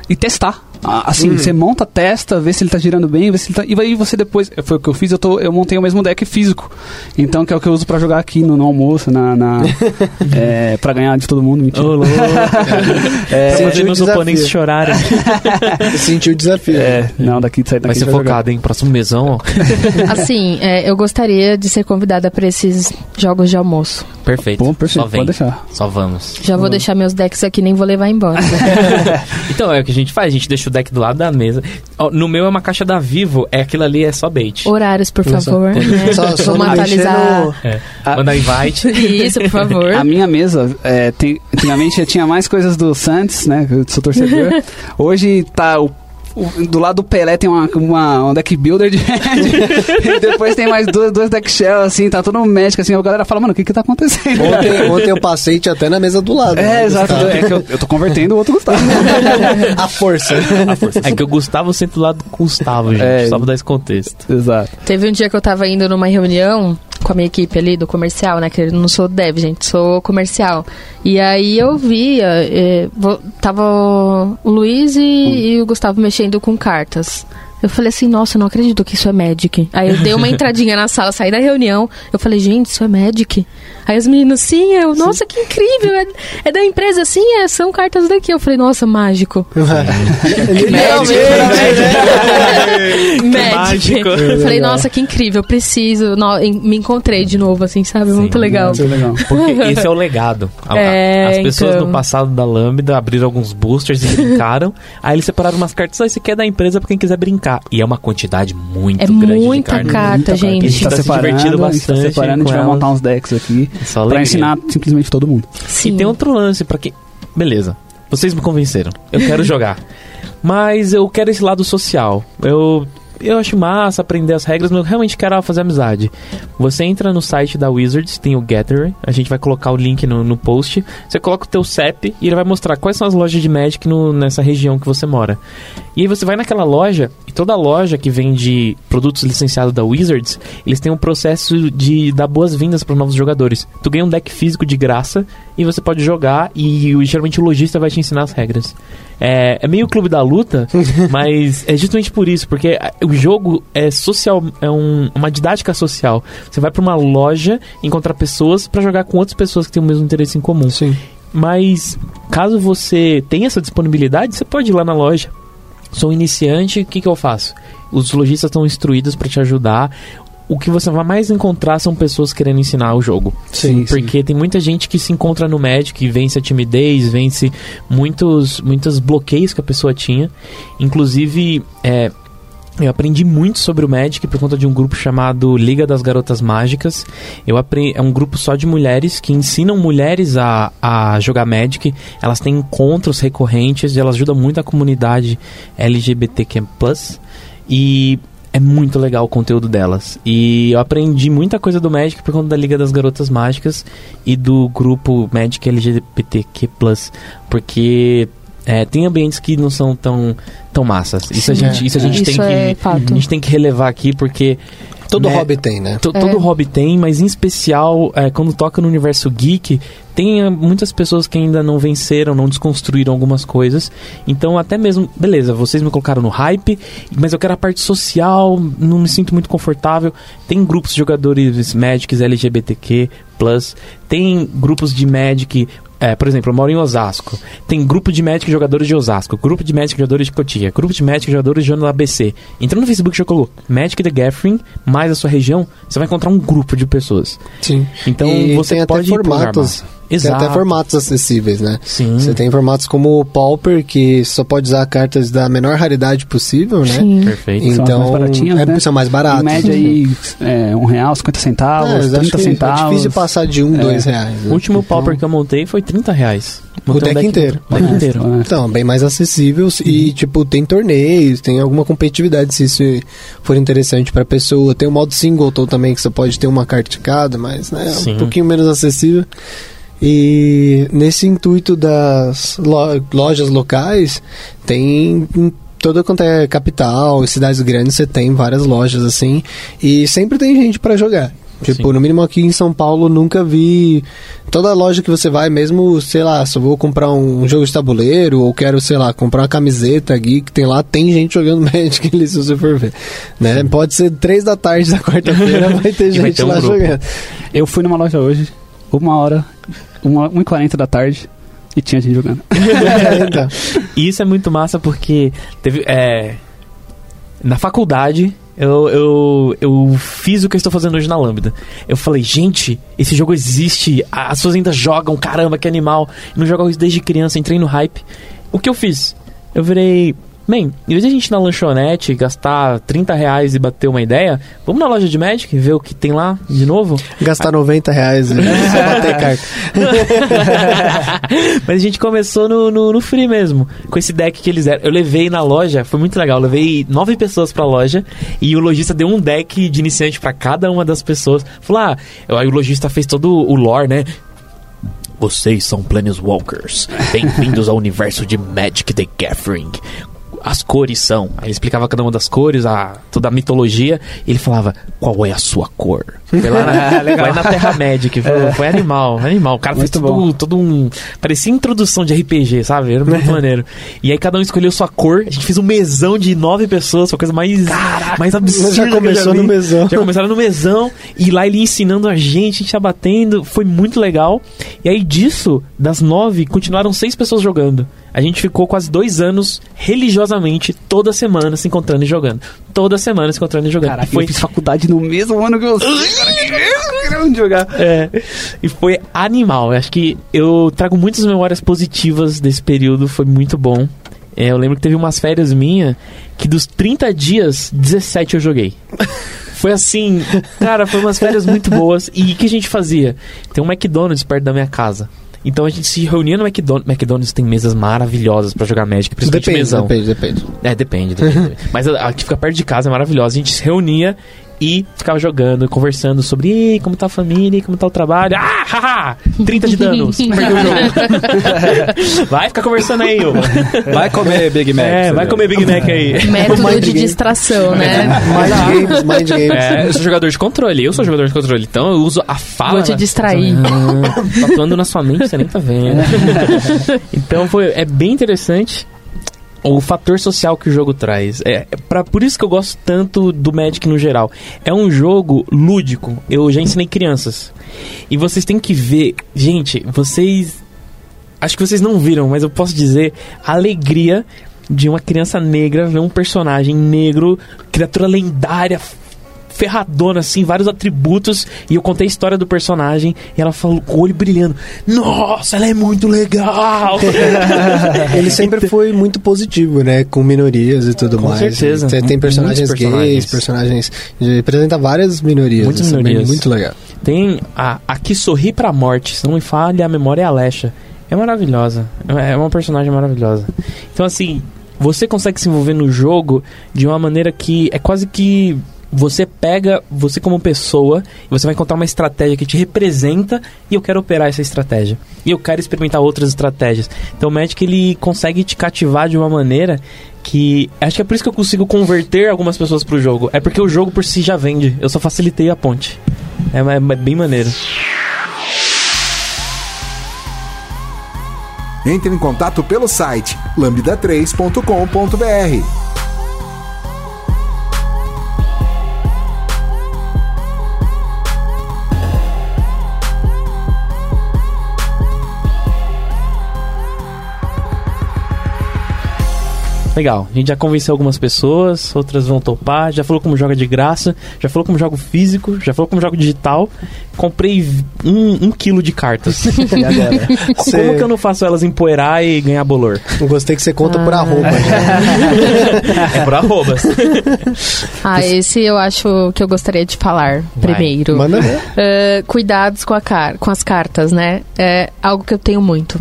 e testar. Assim, você monta, testa, vê se ele tá girando bem, vê se ele tá. E aí você depois. Foi o que eu fiz, eu, tô, eu montei o mesmo deck físico. Então, que é o que eu uso pra jogar aqui no, no almoço, na. na é, pra ganhar de todo mundo, mentira. Ô, louco. É, pra fazer sentiu o meus oponentes chorarem. Sentiu o desafio. é, não, daqui sair daqui Vai ser vai jogar. focado, hein? Próximo mesão, ó. Assim, é, eu gostaria de ser convidada pra esses jogos de almoço. Perfeito. Bom, perfeito, Só vem. pode deixar. Só vamos. Já vou deixar meus decks aqui, nem vou levar embora. Então é o que a gente faz, a gente deixa o deck do lado da mesa. No meu é uma caixa da Vivo, é aquilo ali é só bait. Horários, por Nossa. favor. né? Só, só Vamos atualizar. no... É. Mandar invite. Isso, por favor. A minha mesa, é, tem, antigamente tinha mais coisas do Santos, né? que Eu sou torcedor. Hoje tá o. o- Do lado do Pelé tem uma, uma, um deck builder de e depois tem mais dois, dois deck shell, assim, tá todo Magic, assim. A galera fala, mano, o que que tá acontecendo? Ontem, ontem eu passei tinha até na mesa do lado. É, né, exato. Gustavo? É que eu, eu tô convertendo o outro Gustavo. A força. É que o Gustavo sempre do lado do Gustavo, gente. É. Só pra dar esse contexto. exato. Teve um dia que eu tava indo numa reunião com a minha equipe ali do comercial, né? Que eu não sou dev, gente, sou comercial. E aí eu via, é, vo- tava o Luiz e, e o Gustavo mexendo com cartas. Eu falei assim, nossa, eu não acredito que isso é Magic. Aí eu dei uma entradinha na sala, saí da reunião. Eu falei, gente, isso é Magic. Aí as meninas, sim, eu, nossa, que incrível. É, é da empresa, sim, é, são cartas daqui. Eu falei, nossa, mágico. Magic. mágico. Eu falei, nossa, que incrível, eu preciso. No- em- me encontrei de novo, assim, sabe? Sim, Muito legal. Muito legal. Porque esse é o legado. A- É, As pessoas então. no passado da Lambda abriram alguns boosters e brincaram. aí eles separaram umas cartas. Ah, esse aqui é da empresa pra quem quiser brincar. E é uma quantidade muito É grande muita carta, Muita gente. A gente tá se divertindo a gente tá bastante separando, a gente vai elas. montar uns decks aqui. Só Pra ensinar simplesmente todo mundo. Sim. E tem outro lance pra quem. Beleza. Vocês me convenceram. Eu quero jogar. Mas eu quero esse lado social. Eu. Eu acho massa aprender as regras, mas eu realmente quero fazer amizade. Você entra no site da Wizards, tem o Gather, a gente vai colocar o link no, no post. Você coloca o teu CEP e ele vai mostrar quais são as lojas de Magic no- nessa região que você mora. E aí você vai naquela loja, e toda loja que vende produtos licenciados da Wizards, eles têm um processo de dar boas-vindas para novos jogadores. Tu ganha um deck físico de graça e você pode jogar e geralmente o lojista vai te ensinar as regras. É, é meio clube da luta, mas é justamente por isso, porque o jogo é social, é um- uma didática social. Você vai para uma loja encontrar pessoas para jogar com outras pessoas que têm o mesmo interesse em comum. Sim. Mas caso você tenha essa disponibilidade, você pode ir lá na loja. Sou iniciante, o que, que eu faço? Os lojistas estão instruídos para te ajudar. O que você vai mais encontrar são pessoas querendo ensinar o jogo. Sim, Porque tem muita gente que se encontra no Magic e vence a timidez, vence muitos, muitos bloqueios que a pessoa tinha. Inclusive, é, eu aprendi muito sobre o Magic por conta de um grupo chamado Liga das Garotas Mágicas. Eu aprendi, é um grupo só de mulheres que ensinam mulheres a, a jogar Magic. Elas têm encontros recorrentes e elas ajudam muito a comunidade LGBTQ+. E é muito legal o conteúdo delas. E eu aprendi muita coisa do Magic por conta da Liga das Garotas Mágicas e do grupo Magic LGBTQ+. Porque é, tem ambientes que não são tão, tão massas. Isso a Sim. gente, isso a gente Isso tem é que fato. a gente tem que relevar aqui porque Todo né, hobby tem, né? É. Todo hobby tem, mas em especial é, quando toca no universo geek, tem é, muitas pessoas que ainda não venceram, não desconstruíram algumas coisas. Então, até mesmo, beleza, vocês me colocaram no hype, mas eu quero a parte social, não me sinto muito confortável. Tem grupos de jogadores Magics LGBTQ, tem grupos de Magic. É, por exemplo, eu moro em Osasco. Tem grupo de Magic jogadores de Osasco, grupo de Magic jogadores de Cotia, grupo de Magic jogadores de Ano ABC. Entrando no Facebook, já colocou Magic the Gathering, mais a sua região, você vai encontrar um grupo de pessoas. Sim. Então E você tem até pode formatos. programar. Tem Exato. até formatos acessíveis, né? Sim. Você tem formatos como o Pauper, que só pode usar cartas da menor raridade possível, né? Sim. Perfeito. São Então, mais baratinhas, é, né? são mais baratos. Em média aí, é, um real, 50 centavos, É, mas acho 30 que centavos. É difícil passar de um, É. dois reais. né? O último Então- pauper que eu montei foi 30 reais. O Montei um deck inteiro. O deck É, inteiro. é. Então, bem mais acessíveis e, tipo, tem torneios, tem alguma competitividade se isso for interessante pra pessoa. Tem o modo singleton também, que você pode ter uma carta de cada, mas né, é Sim. um pouquinho menos acessível. E nesse intuito das lo- lojas locais, tem em toda quanto é capital, cidades grandes, você tem várias lojas assim, e sempre tem gente pra jogar. Tipo, Sim. no mínimo aqui em São Paulo nunca vi. Toda loja que você vai, mesmo, sei lá, se eu vou comprar um jogo de tabuleiro ou quero, sei lá, comprar uma camiseta geek, tem lá, tem gente jogando Magic ali, se você for ver. Né? Pode ser três da tarde da quarta-feira, vai ter E vai gente ter um lá grupo. jogando. Eu fui numa loja hoje, uma hora, uma, 1h40 da tarde, e tinha gente jogando. É, então. E isso é muito massa porque teve. É, na faculdade, eu, eu, eu fiz o que eu estou fazendo hoje na Lambda. Eu falei, gente, esse jogo existe, as pessoas ainda jogam, caramba, que animal. Eu não jogo isso desde criança, entrei no hype. O que eu fiz? Eu virei. Bem, em vez de a gente ir na lanchonete gastar 30 reais e bater uma ideia, vamos na loja de Magic ver o que tem lá de novo? Gastar 90 reais e só bater carta. Mas a gente começou no, no, no free mesmo, com esse deck que eles deram. Eu levei na loja, foi muito legal. Eu levei nove pessoas pra loja e o lojista deu um deck de iniciante pra cada uma das pessoas. Falou, ah, aí o lojista fez todo o lore, né? Vocês são Planeswalkers. Bem-vindos ao universo de Magic the Gathering. As cores são. Aí ele explicava cada uma das cores, a, toda a mitologia. E ele falava, qual é a sua cor? Foi lá na, foi na Terra Magic. Foi, foi animal, animal. O cara Muito fez bom. todo, um. Parecia introdução de RPG, sabe? Era muito maneiro. E aí cada um escolheu sua cor. A gente fez um mesão de nove pessoas, foi a coisa mais, mais absurda. Já que começou no mesão. Já começaram no mesão. E lá ele ensinando a gente, a gente tá batendo. Foi muito legal. E aí disso, das nove, continuaram seis pessoas jogando. A gente ficou quase dois anos religiosamente, toda semana se encontrando e jogando. Toda semana se encontrando e jogando. Caraca, e foi eu fiz faculdade no mesmo ano que você. cara, jogar. é, e foi animal. Eu acho que eu trago muitas memórias positivas desse período, foi muito bom. É, eu lembro que teve umas férias minha que dos 30 dias, 17 eu joguei. Foi assim, cara, foi umas férias muito boas. E o que a gente fazia? Tem um McDonald's perto da minha casa. Então a gente se reunia no McDonald's. McDonald's tem mesas maravilhosas pra jogar Magic, principalmente Depende, mesão. depende, depende. É, depende. depende. Mas a, a que fica perto de casa é maravilhosa. A gente se reunia e ficava jogando, conversando sobre "Ih, como tá a família, como tá o trabalho. Ah, haha! 30 de danos. Perdeu o jogo. vai ficar conversando aí, ô. Vai comer Big Mac. É, vai comer Big Mac aí. Método de distração, né? Mind games, mind games. É, eu sou jogador de controle, eu sou jogador de controle, então eu uso a fala. Vou te distrair. Ah, tá atuando na sua mente, você nem tá vendo. então foi, é bem interessante o fator social que o jogo traz. É, é pra, por isso que eu gosto tanto do Magic no geral. É um jogo lúdico. Eu já ensinei crianças. E vocês têm que ver. Gente, vocês. Acho que vocês não viram, mas eu posso dizer a alegria de uma criança negra ver um personagem negro, criatura lendária, ferradona, assim, vários atributos. E eu contei a história do personagem e ela falou com o olho brilhando: Nossa, ela é muito legal! Ele sempre foi muito positivo, né? Com minorias e tudo Com mais. certeza. Tem, tem personagens, gays, personagens. Representa várias minorias. Muitas bem- minorias. Muito legal. Tem a, a que sorri pra morte, se não me falha a memória é a Alexa. É maravilhosa. É uma personagem maravilhosa. Então, assim, você consegue se envolver no jogo de uma maneira que é quase que você pega você como pessoa você vai encontrar uma estratégia que te representa e eu quero operar essa estratégia. E eu quero experimentar outras estratégias. Então o Magic ele consegue te cativar de uma maneira que acho que é por isso que eu consigo converter algumas pessoas pro jogo. É porque o jogo por si já vende. Eu só facilitei a ponte. É, é bem maneiro. Entre em contato pelo site lambda3.com.br. Legal, a gente já convenceu algumas pessoas, outras vão topar, já falou como joga de graça, já falou como jogo físico, já falou como jogo digital. Comprei um, um quilo de cartas. E agora? Como Cê- que eu não faço elas empoeirar e ganhar bolor? Eu gostei que você conta por Ah. arroba. É por arrobas. Ah, esse eu acho que eu gostaria de falar Vai. primeiro. Manda ver. Eh, cuidados com, a car com as cartas, né? É algo que eu tenho muito.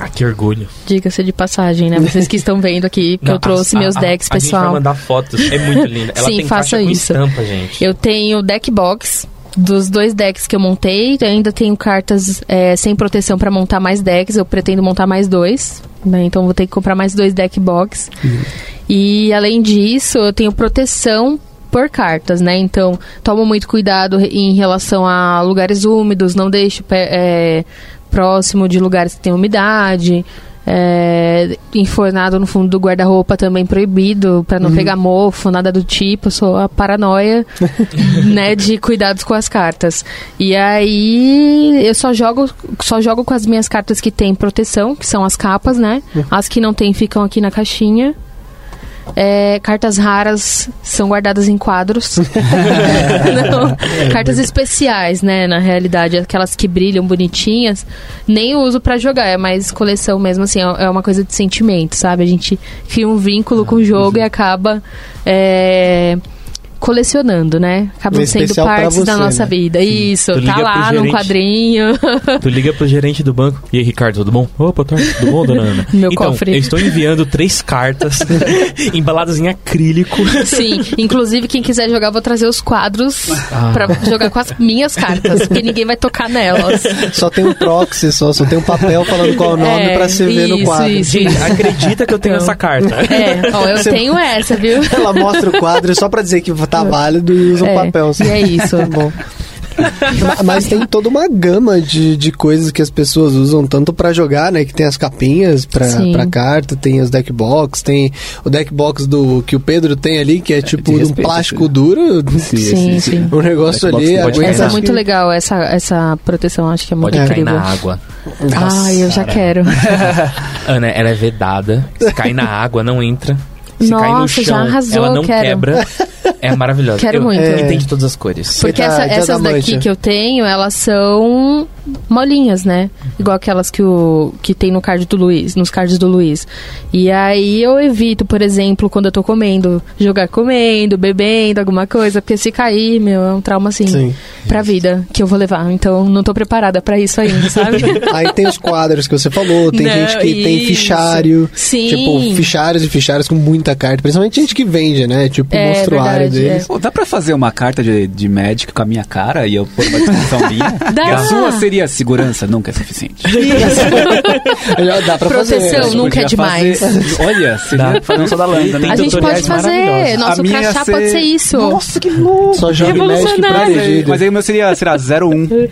Ah, que orgulho. Diga-se de passagem, né? Vocês que estão vendo aqui, que eu trouxe a- meus a- decks, a, A gente pessoal. vai mandar fotos, é muito linda. Ela Sim, tem faça isso. estampa, gente. Eu tenho deck box dos dois decks que eu montei. Ainda tenho cartas é, sem proteção para montar mais decks. Eu pretendo montar mais dois. né? Então vou ter que comprar mais dois deck box. E além disso, eu tenho proteção por cartas, né? Então, tomo muito cuidado em relação a lugares úmidos, não deixo pé- é, próximo de lugares que tem umidade. É, enfornado no fundo do guarda-roupa também proibido, pra não pegar mofo, nada do tipo. Sou a paranoia, né, de cuidados com as cartas. E aí eu só jogo, só jogo com as minhas cartas que tem proteção, que são as capas, né? As que não tem ficam aqui na caixinha. É, cartas raras são guardadas em quadros. Não, cartas especiais, né? Na realidade, aquelas que brilham bonitinhas, nem uso pra jogar, é mais coleção mesmo, assim, é é uma coisa de sentimento, sabe? A gente cria um vínculo com o jogo e acaba é, colecionando, né? Acabam É sendo partes da você, nossa né? vida. Isso, Tu tá lá num gerente. quadrinho. Tu liga pro gerente do banco. E aí, Ricardo, tudo bom? Opa, tá, tudo bom, dona Ana? Meu então, cofre. eu estou enviando três cartas embaladas em acrílico. Sim, inclusive quem quiser jogar, eu vou trazer os quadros Ah. pra jogar com as minhas cartas, porque ninguém vai tocar nelas. Só tem um proxy, só, só tem um papel falando qual é o nome É, pra você ver no isso, quadro. isso. Gente, acredita que eu tenho Então. essa carta. É, ó, eu tenho essa, viu? Ela mostra o quadro só pra dizer que tá válido e usa um É, papel. e é isso. Tá bom. Ma- Mas tem toda uma gama de, de coisas que as pessoas usam tanto pra jogar, né? Que tem as capinhas pra, Sim. pra carta, tem os deck box, tem o deck box do que o Pedro tem ali, que é tipo de um plástico esse- duro. Sim, sim. Um negócio ali. pode Essa é muito legal, essa, essa proteção, acho que é muito Pode cair incrível. na água. Ai, eu já quero. Ana, ela é vedada. Se cai na água, não entra. Se cai no Nossa, já chão, arrasou, ela não quero. quebra. É maravilhosa. Quero Eu- muito. E tem de todas as cores. Porque Dia essa- essas da daqui que eu tenho, elas são molinhas, né? Igual aquelas que, o, que tem no card do Luiz, nos cards do Luiz. E aí eu evito, por exemplo, quando eu tô comendo, jogar comendo, bebendo, alguma coisa, porque se cair, meu, é um trauma assim Sim. pra vida que eu vou levar. Então não tô preparada pra isso ainda, sabe? Aí tem os quadros que você falou, tem Não, gente que tem isso. fichário. Sim. Tipo, fichários e fichários com muita carta. Principalmente gente que vende, né? Tipo, É, monstruário verdade, deles. Pô, dá pra fazer uma carta de, de Magic com a minha cara e eu pôr uma descrição minha? Dá. E a sua seria segurança nunca é suficiente. Dá pra fazer. Proteção, nunca Podia é demais. fazer- Olha, seria fazer um só da lâmpada. Tem A gente pode fazer. Nosso A minha crachá ser- pode ser isso. Nossa, que louco! Só joga Magic protegido. Mas aí o meu seria, será 01. Não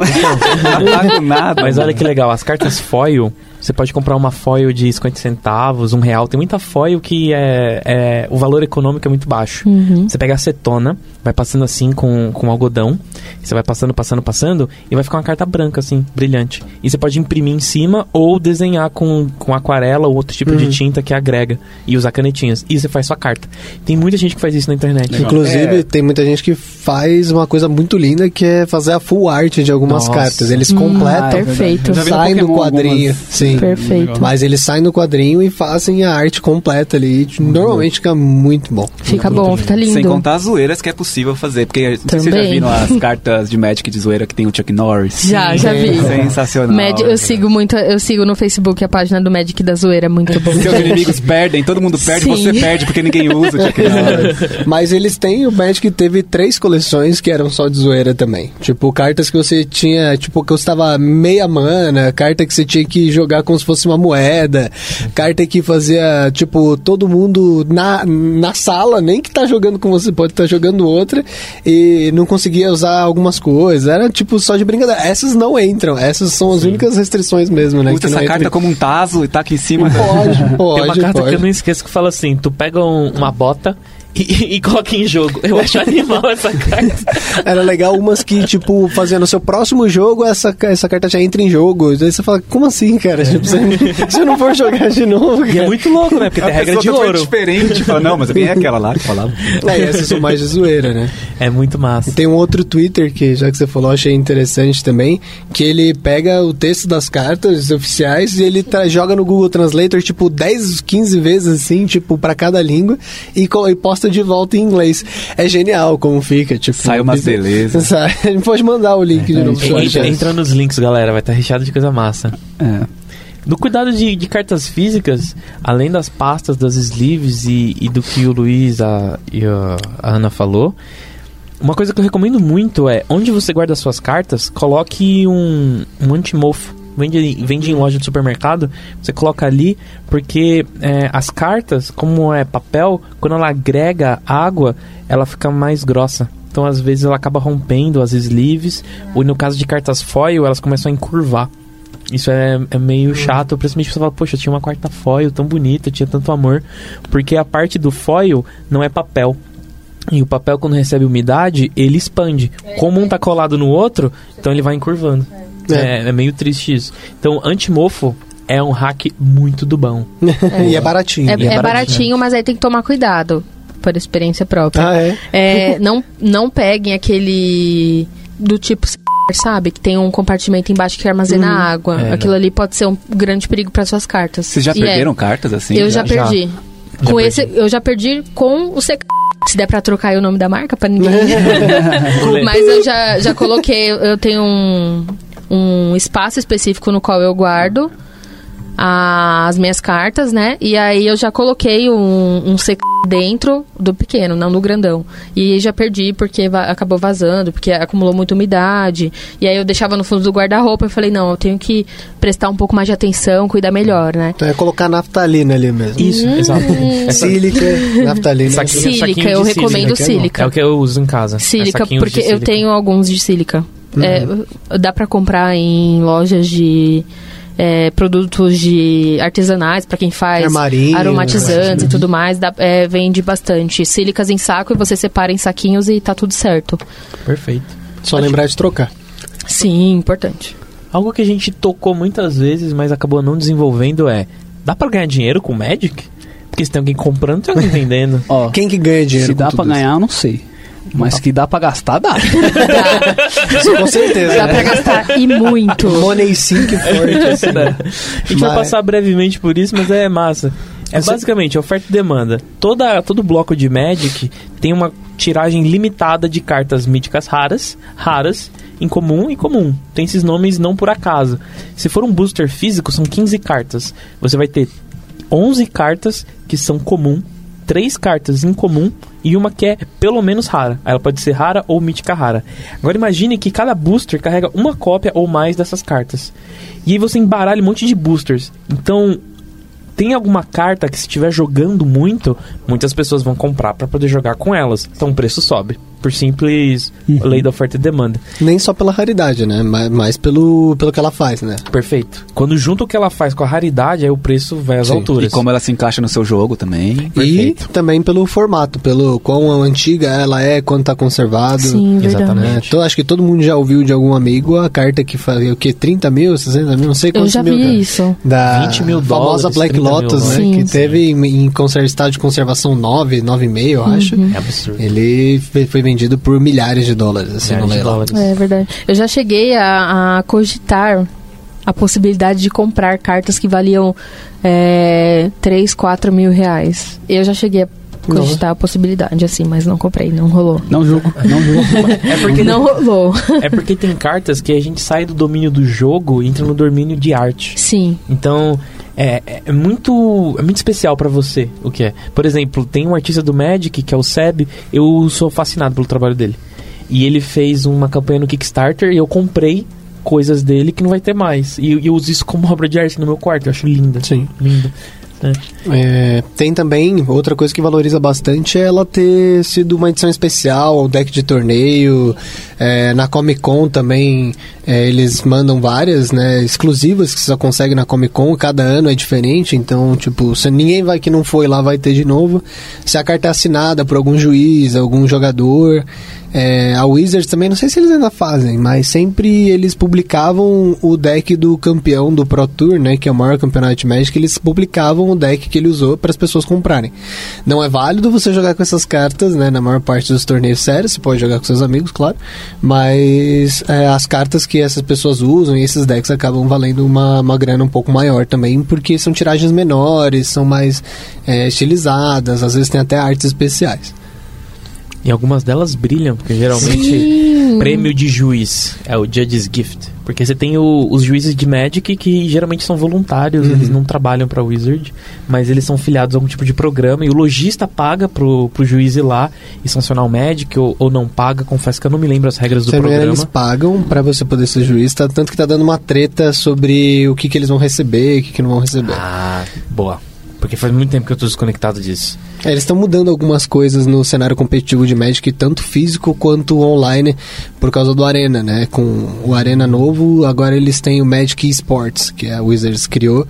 pago nada. Mas olha que legal, as cartas foil, você pode comprar uma foil de 50 centavos, um real. Tem muita foil que é, é- o valor econômico é muito baixo. Uhum. Você pega acetona, vai passando assim com, com algodão, você vai passando, passando, passando, e vai ficar uma carta branca, assim, brilhante. E você pode imprimir em cima ou desenhar com, com aquarela ou outro tipo de tinta que agrega e usar canetinhas. E você faz sua carta. Tem muita gente que faz isso na internet. Inclusive, É. tem muita gente que faz uma coisa muito linda que é fazer a full art de algumas Nossa. cartas. Eles Hum, completam, perfeito. Vi no saem do quadrinho. algumas. Sim. Perfeito. Mas eles saem do quadrinho e fazem a arte completa ali. Normalmente fica muito bom. Fica bom, fica lindo. Sem contar as zoeiras que é possível fazer. Porque se vocês já viram as cartas de Magic de zoeira que tem o Chuck Norris. Já, já vi. Sensacional. Mad, eu sigo muito, eu sigo no Facebook a página do Magic da Zoeira, é muito bom. Seus inimigos perdem, todo mundo perde, Sim. você perde porque ninguém usa o Chuck Norris. Mas eles têm, o Magic teve três coleções que eram só de zoeira também. Tipo, cartas que você tinha, tipo, que custava meia mana, carta que você tinha que jogar como se fosse uma moeda, carta que fazia, tipo, todo mundo na, na sala, nem que tá jogando com você, pode estar jogando outra, e não conseguia usar algumas coisas. Era, tipo, só de brincadeira. Essas não entram, essas são as únicas restrições mesmo, né? Usa essa entra- carta como um taso e taca em cima. Pode, pode, Tem uma carta pode. que eu não esqueço que fala assim: tu pega um- uma bota e, e coloca em jogo. Eu acho animal essa carta. Era legal umas que, tipo, fazia no seu próximo jogo, essa, essa carta já entra em jogo. Aí você fala, como assim, cara? Tipo, você, se eu não for jogar de novo, E é cara. muito louco, né? Porque A tem regra pessoa de ouro. diferente. Fala, não, mas bem é aquela lá que falava. Aí essas são mais de zoeira, né? É muito massa. Tem um outro Twitter que, já que você falou, achei interessante também, que ele pega o texto das cartas oficiais e ele tra- joga no Google Translator, tipo, 10, 15 vezes, assim, tipo, pra cada língua, e, co- e posta de volta em inglês. É genial como fica, tipo... Sai umas belezas. Sai. Pode mandar o link de novo. Entra, entra nos links, galera. Vai estar recheado de coisa massa. É. Do cuidado de, de cartas físicas, além das pastas, das sleeves e, e do que o Luiz a, e a, a Ana falou, uma coisa que eu recomendo muito é, onde você guarda suas cartas, coloque um, um anti-mofo. Vende, vende em loja de supermercado. Você coloca ali, porque é, as cartas, como é papel, quando ela agrega água, ela fica mais grossa. Então, às vezes, ela acaba rompendo as sleeves. Ou no caso de cartas foil, elas começam a encurvar. Isso é, é meio chato, principalmente você fala, poxa, eu tinha uma quarta foil tão bonita, tinha tanto amor. Porque a parte do foil não é papel. E o papel, quando recebe umidade, ele expande. Como um tá colado no outro, então ele vai encurvando. É, é meio triste isso. Então, antimofo é um hack muito do bom. e é baratinho. É, E é é baratinho. baratinho, mas aí tem que tomar cuidado, por experiência própria. Ah, é? É, não, não peguem aquele do tipo, sabe? Que tem um compartimento embaixo que armazena água. É, Aquilo ali pode ser um grande perigo para suas cartas. Vocês já E é, perderam cartas assim? eu já, perdi. Já com perdi. esse, eu já perdi com o C. Se der pra trocar aí o nome da marca pra ninguém. Mas eu já, já coloquei, eu tenho um, um espaço específico no qual eu guardo as minhas cartas, né? E aí eu já coloquei um, um C dentro do pequeno, não do grandão. E já perdi porque va- acabou vazando, porque acumulou muita umidade. E aí eu deixava no fundo do guarda-roupa e falei, não, eu tenho que prestar um pouco mais de atenção, cuidar melhor, né? Então é colocar naftalina ali mesmo. Isso, exato. Essa- Sílica, naftalina. Saquinho- Sílica, saquinho eu recomendo sílica. sílica. É o que eu uso em casa. É Sílica, saquinhos porque de eu sílica. tenho alguns de sílica. É, dá pra comprar em lojas de é, produtos de artesanais para quem faz Armarinho, aromatizantes né? e tudo mais. dá- é, vende bastante sílicas em saco e você separa em saquinhos e tá tudo certo. Perfeito. Só lembrar de trocar. Sim, importante. Algo que a gente tocou muitas vezes, mas acabou não desenvolvendo é... Dá pra ganhar dinheiro com Magic? Porque se tem alguém comprando, tem alguém vendendo. Ó, Quem que ganha dinheiro se com dá pra ganhar, eu não sei. Mas que dá pra gastar, dá. isso? Com certeza. Dá pra né? gastar e muito. Money Sync forte, assim. A gente vai Mas- passar brevemente por isso, mas é massa. É Você- basicamente oferta e demanda. Toda, todo bloco de Magic tem uma tiragem limitada de cartas míticas raras, raras, incomum e comum. Tem esses nomes não por acaso. Se for um booster físico, são 15 cartas. Você vai ter 11 cartas que são comum, 3 cartas incomum e uma que é pelo menos rara. Ela pode ser rara ou mítica rara. Agora imagine que cada booster carrega uma cópia ou mais dessas cartas. E aí você embaralha um monte de boosters. Então, tem alguma carta que se estiver jogando muito, muitas pessoas vão comprar para poder jogar com elas. Então o preço sobe. Por simples lei da oferta e demanda. Nem só pela raridade, né? Mas, mas pelo, pelo que ela faz, né? Perfeito. Quando junta o que ela faz com a raridade, aí o preço vai às Sim. alturas. E como ela se encaixa no seu jogo também. Perfeito. E também pelo formato, pelo quão antiga ela é, quanto tá conservado. Sim. Exatamente. Então, acho que todo mundo já ouviu de algum amigo a carta que fazia o quê? 30 mil, 60 mil, não sei Eu quantos já mil. vi cara. isso. Da 20 mil famosa dólares, Black 30 mil Lotus, né? Sim, que sim. teve em, em estado de conservação 9, 9,5, eu acho. É absurdo. Ele foi, foi vendido por milhares de dólares, assim, Milhares no leilão. dólares. É verdade. Eu já cheguei a, a cogitar a possibilidade de comprar cartas que valiam é, 3, 4 mil reais. Eu já cheguei a cogitar a possibilidade, assim, mas não comprei, não rolou. Não julgo, não julgo. É porque Não rolou. É porque tem cartas que a gente sai do domínio do jogo e entra no domínio de arte. Sim. Então, é, é- é muito é muito especial pra você o que é. Por exemplo, tem um artista do Magic, que é o Seb, eu sou fascinado pelo trabalho dele. E ele fez uma campanha no Kickstarter e eu comprei coisas dele que não vai ter mais. E, e eu uso isso como obra de arte no meu quarto, eu acho linda. Sim. Linda. É. Tem também outra coisa que valoriza bastante é ela ter sido uma edição especial, o deck de torneio. É, na Comic Con também é, eles mandam várias, né, exclusivas que você só consegue na Comic Con. Cada ano é diferente, então tipo, se ninguém vai que não foi lá vai ter de novo. Se a carta é assinada por algum juiz, algum jogador. É, a Wizards também, não sei se eles ainda fazem, mas sempre eles publicavam o deck do campeão do Pro Tour, né, que é o maior campeonato de Magic, eles publicavam o deck que ele usou para as pessoas comprarem. Não é válido você jogar com essas cartas, né, na maior parte dos torneios sérios, você pode jogar com seus amigos, claro, mas é, as cartas que essas pessoas usam e esses decks acabam valendo uma, uma grana um pouco maior também, porque são tiragens menores, são mais é, estilizadas, às vezes tem até artes especiais. E algumas delas brilham, porque geralmente Sim. prêmio de juiz é o Judge's Gift. Porque você tem o- os juízes de Magic que geralmente são voluntários, eles não trabalham pra Wizard, mas eles são filiados a algum tipo de programa e o lojista paga pro, pro juiz ir lá e sancionar o Magic ou, ou não paga. Confesso que eu não me lembro as regras do Se programa. eles pagam pra você poder ser juiz, tá? tanto que tá dando uma treta sobre o que, que eles vão receber e o que, que não vão receber. Ah, boa. Porque faz muito tempo que eu tô desconectado disso. É, eles estão mudando algumas coisas no cenário competitivo de Magic, tanto físico quanto online, por causa do Arena, né? Com o Arena novo, agora eles têm o Magic Esports, que a Wizards criou,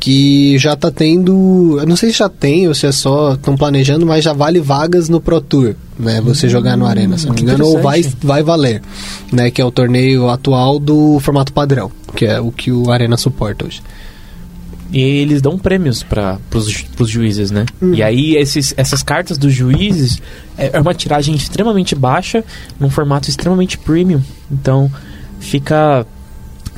que já tá tendo. Eu não sei se já tem ou se é só estão planejando, mas já vale vagas no Pro Tour, né? Você jogar no Arena, se não me engano, ou vai, vai valer, né? Que é o torneio atual do formato padrão, que é o que o Arena suporta hoje. E eles dão prêmios para pros, pros juízes, né? E aí esses, essas cartas dos juízes é é uma tiragem extremamente baixa, num formato extremamente premium. Então fica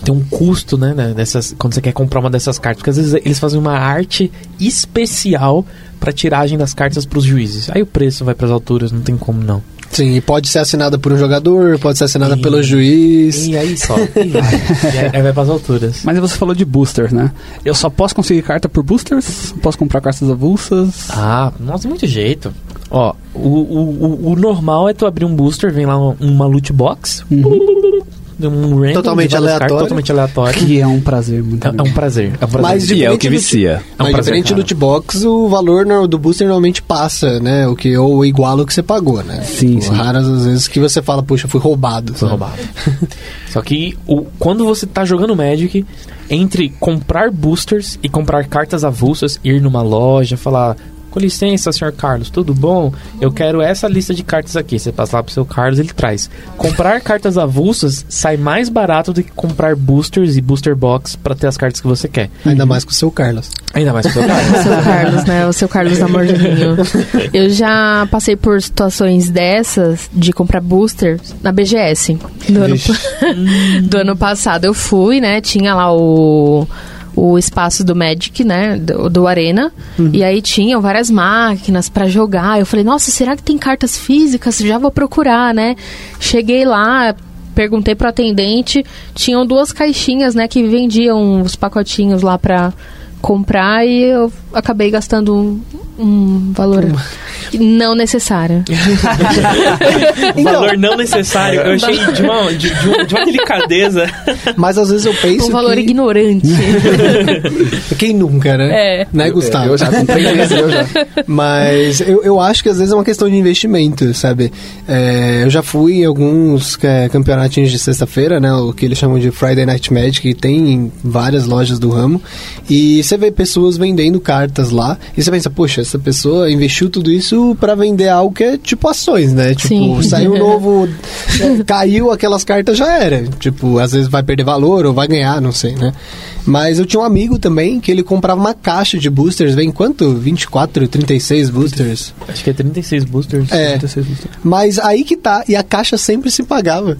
tem um custo, né, né, dessas quando você quer comprar uma dessas cartas, porque às vezes eles fazem uma arte especial para tiragem das cartas pros juízes. Aí o preço vai para as alturas, não tem como não. Sim, e pode ser assinada por um jogador, pode ser assinada E- pelo juiz. E aí só, e vai, aí, aí vai para as alturas. Mas você falou de boosters, né? Eu só posso conseguir carta por boosters? Posso comprar cartas avulsas? Ah, nossa, muito jeito. Ó, o, o, o, o normal é tu abrir um booster, vem lá uma, uma loot box, um random Totalmente aleatório. cartas, totalmente aleatório. Que é um prazer muito É, é um prazer. É um prazer. Mas E é o que vicia. É um Mas prazer, diferente do cara. loot box, o valor no- do booster normalmente passa, né? O que, ou iguala o que você pagou, né? Sim, Tipo, sim. Raras as vezes que você fala, puxa, fui roubado. Foi sabe? roubado. Só que o, quando você tá jogando Magic, entre comprar boosters e comprar cartas avulsas, ir numa loja, falar. Com licença, senhor Carlos, tudo bom? Eu quero essa lista de cartas aqui. Você passa lá pro seu Carlos, ele traz. Comprar cartas avulsas sai mais barato do que comprar boosters e booster box pra ter as cartas que você quer. Ainda mais com o seu Carlos. Ainda mais pro seu Carlos. O seu Carlos, né? O seu Carlos Namorzinho. Eu já passei por situações dessas de comprar booster na BGS. Do ano, do ano passado eu fui, né? Tinha lá o, o espaço do Magic, né? Do, do Arena. E aí tinham várias máquinas pra jogar. Eu falei, nossa, será que tem cartas físicas? Já vou procurar, né? Cheguei lá. Perguntei pro atendente, tinham duas caixinhas, né, que vendiam os pacotinhos lá pra comprar e eu acabei gastando um, um valor não necessário. Um valor não necessário. Eu achei de uma, de, de uma, de uma delicadeza. Mas às vezes eu penso. Um valor que... ignorante. Quem nunca, né? É. Né, Gustavo? Eu já comprei eu já. Mas eu, eu acho que às vezes é uma questão de investimento, sabe? É, eu já fui em alguns é, campeonatinhos de sexta-feira, né? O que eles chamam de Friday Night Magic, que tem em várias lojas do ramo. E você vê pessoas vendendo cartas lá. E você pensa, poxa, essa pessoa investiu tudo isso pra vender algo que é tipo ações, né? Tipo, Sim. saiu um novo. caiu aquelas cartas, já era. Tipo, às vezes vai perder valor ou vai ganhar, não sei, né? Mas eu tinha um amigo também que ele comprava uma caixa de boosters, vem quanto? 24, 36 boosters. Acho que é 36 boosters. É. 36 boosters. Mas aí que tá, e a caixa sempre se pagava.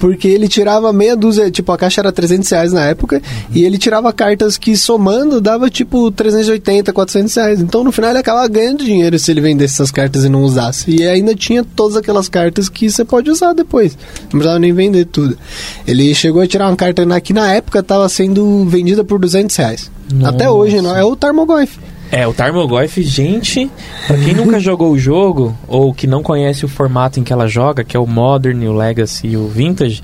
Porque ele tirava meia dúzia, tipo, a caixa era 300 reais na época, e ele tirava cartas que somando dava tipo 380, 400 reais. Então no final ele acabava ganhando dinheiro se ele vendesse essas cartas e não usasse. E ainda tinha todas aquelas cartas que você pode usar depois. Não precisava nem vender tudo. Ele chegou a tirar uma carta que na época estava sendo vendida por 200 reais. Até Nossa. hoje, não é o Tarmogoyf. É, o Tarmogoyf, gente, pra quem nunca jogou o jogo, ou que não conhece o formato em que ela joga, que é o Modern, o Legacy e o Vintage,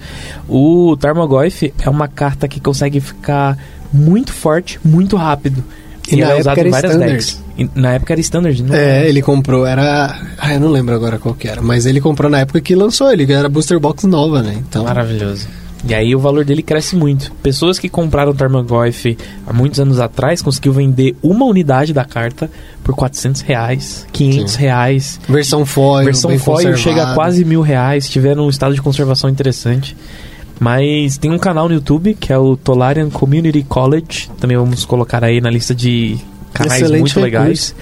o Tarmogoyf é uma carta que consegue ficar muito forte, muito rápido. E E, na é era em várias standard. decks. E na época era standard, não É, ele comprou, era. Ah, eu não lembro agora qual que era, mas ele comprou na época que lançou, ele era booster box nova, né? Então. Maravilhoso. E aí o valor dele cresce muito. Pessoas que compraram o Tarmogoyf há muitos anos atrás conseguiu vender uma unidade da carta por 400 reais, 500 reais. Versão foil. versão foil chega a quase mil reais, tiver um estado de conservação interessante. Mas tem um canal no YouTube que é o Tolarian Community College, também vamos colocar aí na lista de canais Excelente muito legais.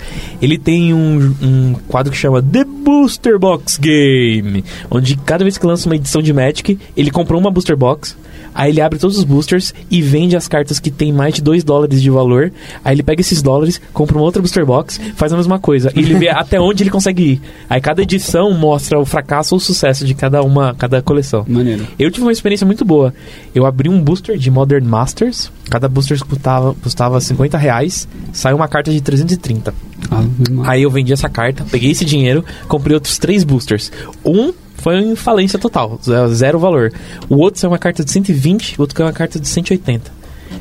Ele tem um, um quadro que chama The Booster Box Game, onde cada vez que lança uma edição de Magic, ele comprou uma Booster Box, Aí ele abre todos os boosters e vende as cartas que tem mais de 2 dólares de valor. Aí ele pega esses dólares, compra uma outra booster box, faz a mesma coisa. E ele vê até onde ele consegue ir. Aí cada edição mostra o fracasso ou o sucesso de cada uma, cada coleção. Maneiro. Eu tive uma experiência muito boa. Eu abri um booster de Modern Masters. Cada booster custava, custava 50 reais. Saiu uma carta de 330. Ah. Aí eu vendi essa carta, peguei esse dinheiro, comprei outros três boosters. Um foi em falência total, ze- zero valor. O outro saiu uma carta de 120, o outro saiu uma carta de 180.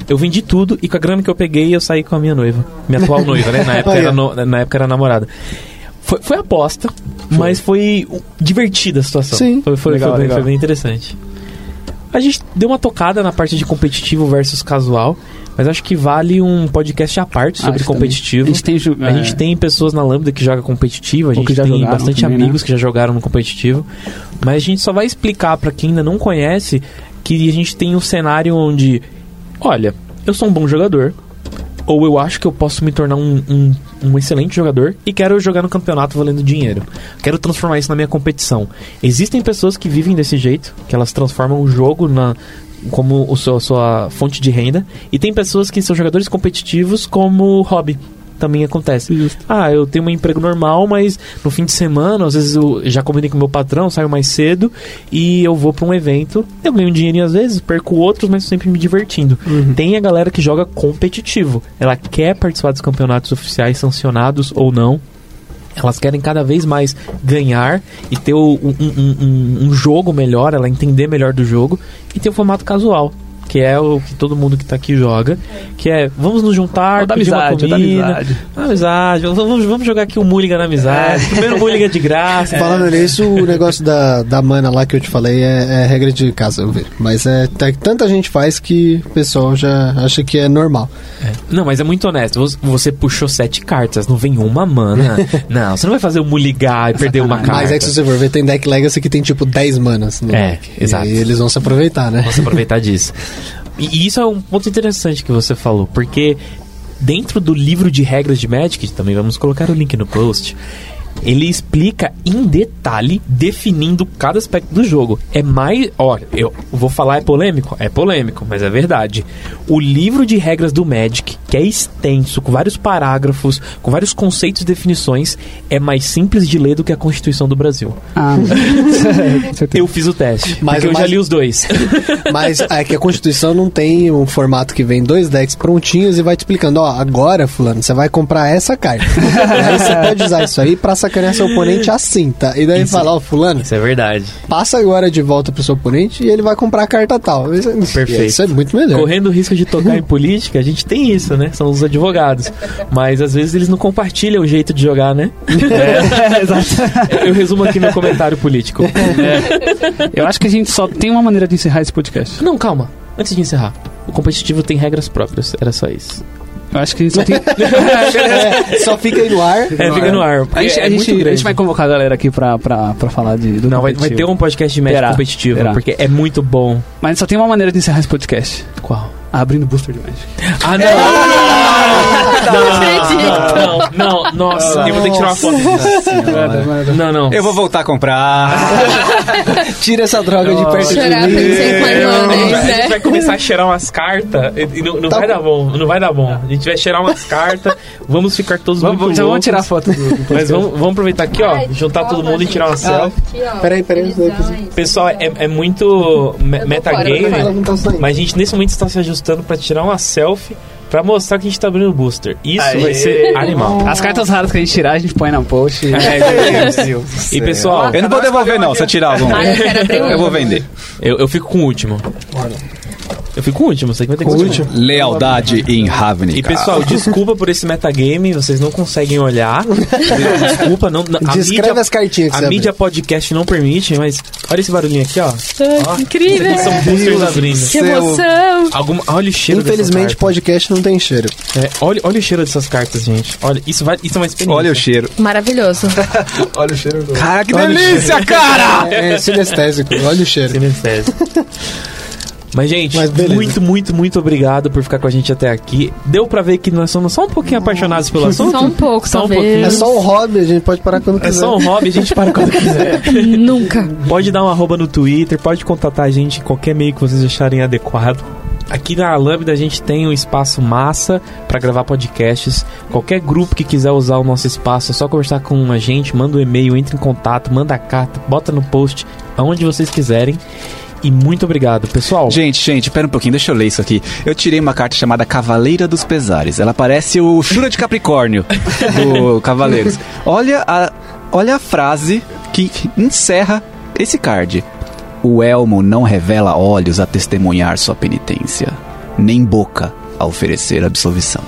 Eu vendi tudo e com a grana que eu peguei eu saí com a minha noiva. Minha atual noiva, né? Na época, era, no- na época era namorada. Foi, foi aposta, mas foi divertida a situação. Sim. Foi, foi, Legal, foi bem, legal. foi bem interessante. A gente deu uma tocada na parte de competitivo versus casual, mas acho que vale um podcast à parte sobre Acho competitivo. A gente tem, A é, gente tem pessoas na Lambda que joga competitivo, a gente tem jogaram bastante também, amigos né? que já jogaram no competitivo, mas a gente só vai explicar pra quem ainda não conhece que a gente tem um cenário onde, olha, eu sou um bom jogador, ou eu acho que eu posso me tornar um, um, um excelente jogador e quero jogar no campeonato valendo dinheiro. Quero transformar isso na minha competição. Existem pessoas que vivem desse jeito, que elas transformam o jogo na como o seu, sua fonte de renda, e tem pessoas que são jogadores competitivos como hobby. Também acontece. Justo. Ah, eu tenho um emprego normal, mas no fim de semana, às vezes eu já combinei com meu patrão, saio mais cedo e eu vou pra um evento. Eu ganho um dinheirinho às vezes, perco outros, mas sempre me divertindo. Tem a galera que joga competitivo. Ela quer participar dos campeonatos oficiais, sancionados ou não. Elas querem cada vez mais ganhar e ter um, um- um- um jogo melhor, ela entender melhor do jogo e ter o formato casual. Que é o que todo mundo que tá aqui joga. Que é, vamos nos juntar, da pedir uma amizade, da comida. amizade. Amizade, vamos, vamos- jogar aqui o Mulligan na amizade. Primeiro Mulligan de graça. Falando nisso, o negócio da, da mana lá que eu te falei é, é regra de casa, eu vejo. Mas é t- tanta gente faz que o pessoal já acha que é normal. Não, mas é muito honesto. Você- puxou sete cartas, não vem uma mana. não, você não vai fazer o Mulligar e perder uma carta. Mas é que se você for ver, tem deck Legacy que tem tipo 10 manas. No É, deck. exato. E eles vão se aproveitar, né? Vamos aproveitar disso. E, isso é um ponto interessante que você falou, porque dentro do livro de regras de Magic, também vamos colocar o link no post, ele explica em detalhe, definindo cada aspecto do jogo. É mais. Olha, eu vou falar, é polêmico? É polêmico, mas é verdade. O livro de regras do Magic, que é extenso, com vários parágrafos, com vários conceitos e definições, é mais simples de ler do que a Constituição do Brasil. Ah, com certeza. Eu fiz o teste, Mas porque eu já mais- li os dois. Mas é que a Constituição não tem um formato que vem dois decks prontinhos e vai te explicando, ó, agora, fulano, você vai comprar essa carta. aí você pode usar isso aí pra sacanear seu oponente assim, tá? E daí Isso. fala, ó, fulano, Isso é verdade. passa agora de volta pro seu oponente e ele vai comprar a carta tal. Isso, Perfeito. Isso é muito melhor. Correndo o risco de tocar em política, a gente tem isso, né? São os advogados. Mas às vezes eles não compartilham o jeito de jogar, né? É, exato. Eu resumo aqui no comentário político. Eu acho que a gente só tem uma maneira de encerrar esse podcast. Não, calma. Antes de encerrar. O competitivo tem regras próprias. Era só isso. Eu acho que a gente só tem. É, só fica aí no ar. É, fica no ar. A gente, é a, muito gente, a grande. gente vai convocar a galera aqui pra, pra, pra falar de, do Não, vai, vai ter um podcast de médico Terá, competitivo, terá. porque é muito bom. Mas só tem uma maneira de encerrar esse podcast. Qual? Abrindo booster de Magic. Ah, não! Não, não, não, nossa, eu vou ter que tirar uma foto disso. Não, não. Eu vou voltar a comprar. Tira essa droga de perto Chorar de mim. pensei com a gente né? vai começar a cheirar umas cartas e não, não Tá vai bom. dar bom, não vai dar bom. A gente vai cheirar umas cartas, vamos ficar todos Vamos, muito já vamos loucos. tirar a foto do, do. Mas vamos, vamos aproveitar aqui, ó, juntar todo mundo e tirar uma selfie. Peraí, peraí. Pessoal, é, é muito metagame, não tá mas a gente nesse momento está se ajustando pra tirar uma selfie pra mostrar que a gente tá abrindo o booster. Isso Aê. vai ser animal. As cartas raras que a gente tirar, a gente põe na post. E pessoal, Eu não vou devolver, não, se eu tirar algum. Eu vou vender. eu, eu fico com o último. Eu fico com o último, você que vai ter que último. Lealdade em Ravnica. E pessoal, desculpa por esse metagame, vocês não conseguem olhar. Desculpa, não. não- a Descreve mídia, as cartinhas que a você mídia podcast não permite, mas olha esse barulhinho aqui, ó. Ai, que incrível! São boosters abrindo. Que emoção! Alguma, olha o cheiro Infelizmente, podcast não tem cheiro. É, olha, olha o cheiro dessas cartas, gente. Olha, isso, vai, isso é uma experiência. Olha o cheiro. Maravilhoso. Olha o cheiro do... Cara, que Olha delícia, cara! É, é sinestésico, olha o cheiro. Sinestésico. Mas, gente, Mas muito, muito, muito obrigado por ficar com a gente até aqui. Deu pra ver que nós somos só um pouquinho apaixonados pelo assunto? Só um pouco, Só um talvez. pouquinho. É só um hobby, a gente pode parar quando É quiser. só um hobby, a gente para quando quiser. Nunca. Pode dar um arroba no Twitter, pode contatar a gente em qualquer meio que vocês acharem adequado. Aqui na Lambda a gente tem um espaço massa para gravar podcasts. Qualquer grupo que quiser usar o nosso espaço, é só conversar com a gente, manda um e-mail, entre em contato, manda a carta, bota no post, aonde vocês quiserem. E muito obrigado, pessoal. Gente, gente, pera um pouquinho, deixa eu ler isso aqui. Eu tirei uma carta chamada Cavaleira dos Pesares. Ela parece o Shura de Capricórnio do Cavaleiros. Olha a, olha a frase que encerra esse card. O elmo não revela olhos a testemunhar sua penitência, nem boca a oferecer absolvição.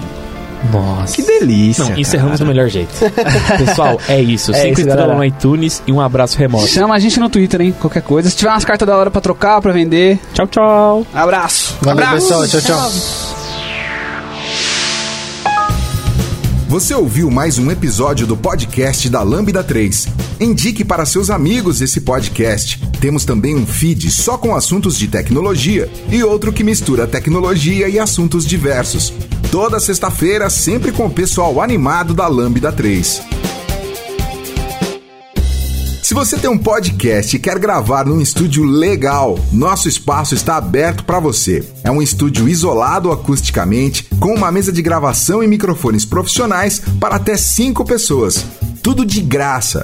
Nossa. Que delícia. Não, encerramos cara. do melhor jeito. Pessoal, é isso. É Cinco estrelas no iTunes e um abraço remoto. Chama a gente no Twitter, hein? Qualquer coisa. Se tiver umas cartas da hora pra trocar, pra vender. Tchau, tchau. Abraço. Valeu, pessoal. Tchau, tchau. Você ouviu mais um episódio do podcast da Lambda 3. Indique para seus amigos esse podcast. Temos também um feed só com assuntos de tecnologia e outro que mistura tecnologia e assuntos diversos. Toda sexta-feira, sempre com o pessoal animado da Lambda 3. Se você tem um podcast e quer gravar num estúdio legal, nosso espaço está aberto para você. É um estúdio isolado acusticamente, com uma mesa de gravação e microfones profissionais para até cinco pessoas. Tudo de graça.